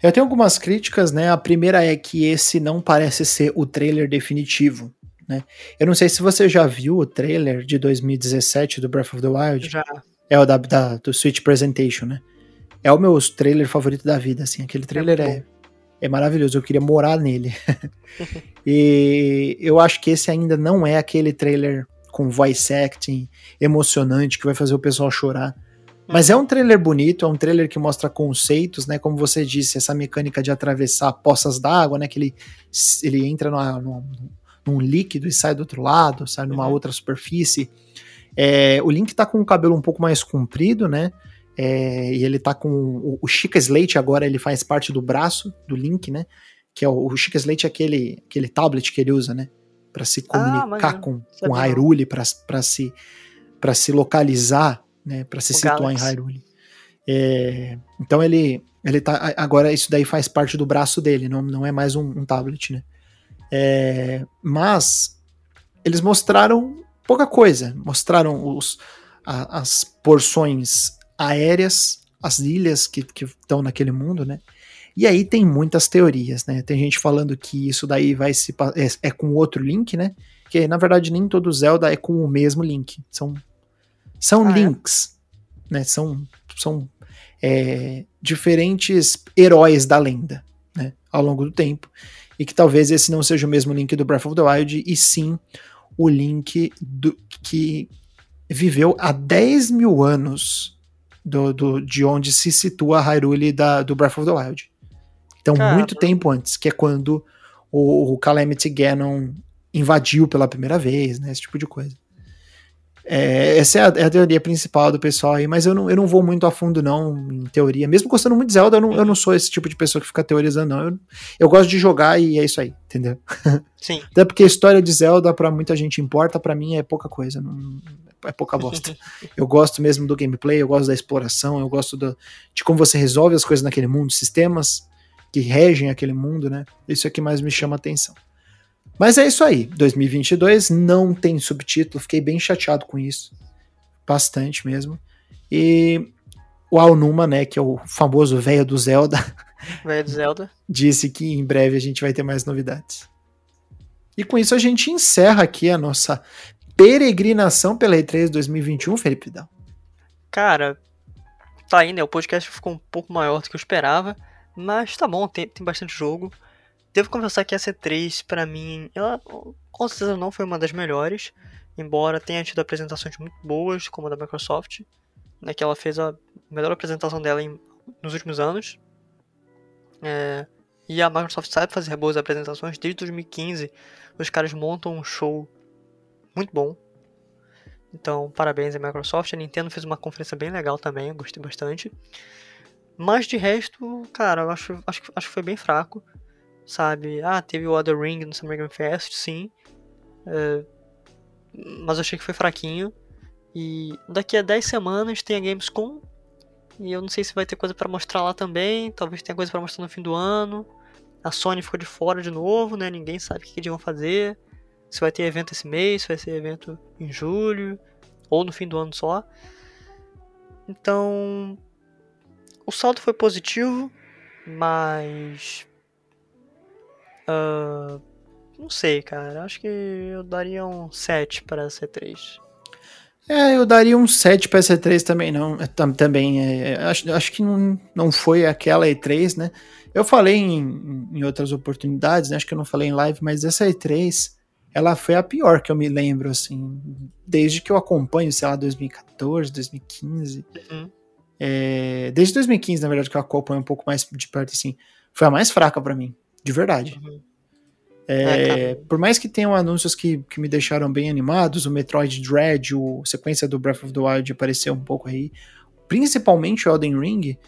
Eu tenho algumas críticas, né? A primeira é que esse não parece ser o trailer definitivo. Né? Eu não sei se você já viu o trailer de 2017 do Breath of the Wild. Já. É o da, da do Switch Presentation, né? É o meu trailer favorito da vida, assim. Aquele trailer é, é é maravilhoso, eu queria morar nele. e eu acho que esse ainda não é aquele trailer com voice acting emocionante que vai fazer o pessoal chorar. Mas é um trailer bonito, é um trailer que mostra conceitos, né? Como você disse, essa mecânica de atravessar poças d'água, né? Que ele, ele entra numa, num, num líquido e sai do outro lado, sai numa uhum. outra superfície. É, o Link tá com o cabelo um pouco mais comprido, né? É, e ele tá com. O, o Chica Slate agora ele faz parte do braço do Link, né? Que é o, o Chica Slate é aquele, aquele tablet que ele usa, né? Para se ah, comunicar ah, com, com Hyrule, para se, pra se localizar, né? Para se o situar Galaxy. em Hyrule. É, então ele, ele tá. Agora isso daí faz parte do braço dele, não, não é mais um, um tablet, né? É, mas eles mostraram pouca coisa. Mostraram os, a, as porções aéreas, as ilhas que estão naquele mundo, né? E aí tem muitas teorias, né? Tem gente falando que isso daí vai se é, é com outro Link, né? Que na verdade nem todo Zelda é com o mesmo Link. São são ah, é? links, é? né? São são é, diferentes heróis da lenda, né? Ao longo do tempo e que talvez esse não seja o mesmo Link do Breath of the Wild e sim o Link do, que viveu há 10 mil anos do, do, de onde se situa a Hyrule da, do Breath of the Wild. Então, Caramba. muito tempo antes, que é quando o, o Calamity Ganon invadiu pela primeira vez, né? Esse tipo de coisa. É, essa é a, é a, teoria principal do pessoal aí, mas eu não, eu não vou muito a fundo, não, em teoria. Mesmo gostando muito de Zelda, eu não, eu não sou esse tipo de pessoa que fica teorizando, não. Eu, eu gosto de jogar e é isso aí, entendeu? Sim. Até porque a história de Zelda, pra muita gente importa, para mim é pouca coisa, não, é pouca bosta. eu gosto mesmo do gameplay, eu gosto da exploração, eu gosto do, de como você resolve as coisas naquele mundo, sistemas que regem aquele mundo, né? Isso é que mais me chama atenção. Mas é isso aí. 2022 não tem subtítulo. Fiquei bem chateado com isso. Bastante mesmo. E o Alnuma, né, que é o famoso velho do Zelda. Velho do Zelda. disse que em breve a gente vai ter mais novidades. E com isso a gente encerra aqui a nossa peregrinação pela E3 2021, Felipe Dal. Cara, tá aí, né? O podcast ficou um pouco maior do que eu esperava. Mas tá bom, tem, tem bastante jogo. Devo confessar que a C3, para mim, ela com certeza não foi uma das melhores, embora tenha tido apresentações muito boas, como a da Microsoft, né, que ela fez a melhor apresentação dela em, nos últimos anos. É, e a Microsoft sabe fazer boas apresentações. Desde 2015, os caras montam um show muito bom. Então, parabéns à Microsoft. A Nintendo fez uma conferência bem legal também, gostei bastante. Mas de resto, cara, eu acho, acho, acho que foi bem fraco sabe? Ah, teve o Other Ring no Summer Game Fest, sim. É, mas eu achei que foi fraquinho. E daqui a 10 semanas tem a Gamescom. E eu não sei se vai ter coisa para mostrar lá também. Talvez tenha coisa para mostrar no fim do ano. A Sony ficou de fora de novo, né? Ninguém sabe o que eles vão fazer. Se vai ter evento esse mês, se vai ser evento em julho. Ou no fim do ano só. Então. O saldo foi positivo. Mas Uh, não sei, cara. Acho que eu daria um 7 para C3. É, eu daria um 7 para C3 também, não. É, também, é, é, acho, acho que não, não foi aquela E3, né? Eu falei em, em outras oportunidades, né? acho que eu não falei em live, mas essa E3, ela foi a pior que eu me lembro, assim, desde que eu acompanho, sei lá, 2014, 2015. Uhum. É, desde 2015, na verdade, que eu acompanho um pouco mais de perto, assim, foi a mais fraca para mim. De verdade. Uhum. É, é, por mais que tenham anúncios que, que me deixaram bem animados, o Metroid Dread, o sequência do Breath of the Wild apareceu um pouco aí, principalmente o Elden Ring,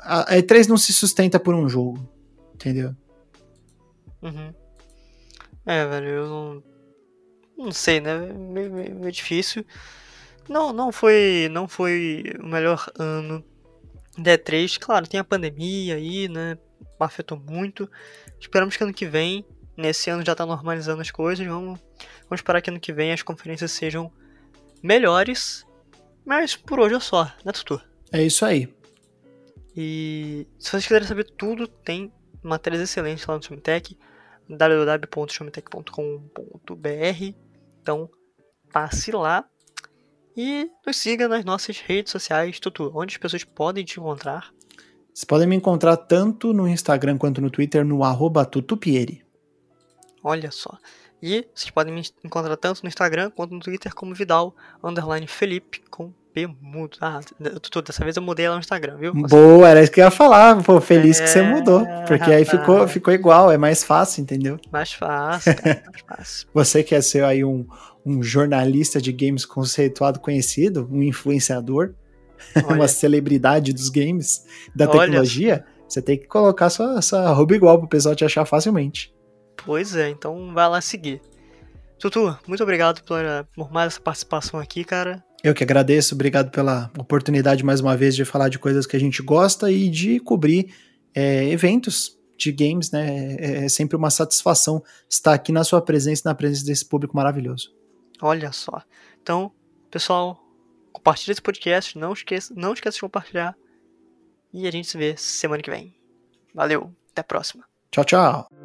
a E3 não se sustenta por um jogo, entendeu? Uhum. É, velho, eu não, não sei, né? Meio, meio, meio, difícil. Não, não foi, não foi o melhor ano da E3. Claro, tem a pandemia aí, né? afetou muito. Esperamos que ano que vem, nesse ano já está normalizando as coisas, vamos, vamos esperar que ano que vem as conferências sejam melhores. Mas por hoje é só, né, Tutu? É isso aí. E se vocês quiserem saber tudo, tem matérias excelentes lá no Shumitech, www.shumitech.com.br. Então, passe lá e nos siga nas nossas redes sociais, Tutu, onde as pessoas podem te encontrar. Vocês podem me encontrar tanto no Instagram quanto no Twitter no arroba tutupieri. Olha só. E vocês podem me encontrar tanto no Instagram quanto no Twitter como Vidal, underline Felipe, com P mudo. Ah, Tutu, dessa vez eu mudei lá no Instagram, viu? Boa, era isso que eu ia falar. Pô, feliz é... que você é, mudou. Porque aí ficou, ficou igual, é mais fácil, entendeu? Mais fácil, cara, mais fácil. você quer ser aí um, um jornalista de games conceituado conhecido, um influenciador, uma celebridade dos games, da tecnologia, Olha. você tem que colocar sua, sua arroba igual pro pessoal te achar facilmente. Pois é, então vai lá seguir. Tutu, muito obrigado por, por mais essa participação aqui, cara. Eu que agradeço, obrigado pela oportunidade mais uma vez de falar de coisas que a gente gosta e de cobrir é, eventos de games, né? É, é sempre uma satisfação estar aqui na sua presença, na presença desse público maravilhoso. Olha só. Então, pessoal, compartilhe esse podcast, não esqueça, não esqueça de compartilhar E a gente se vê semana que vem. Valeu, até a próxima. Tchau, tchau.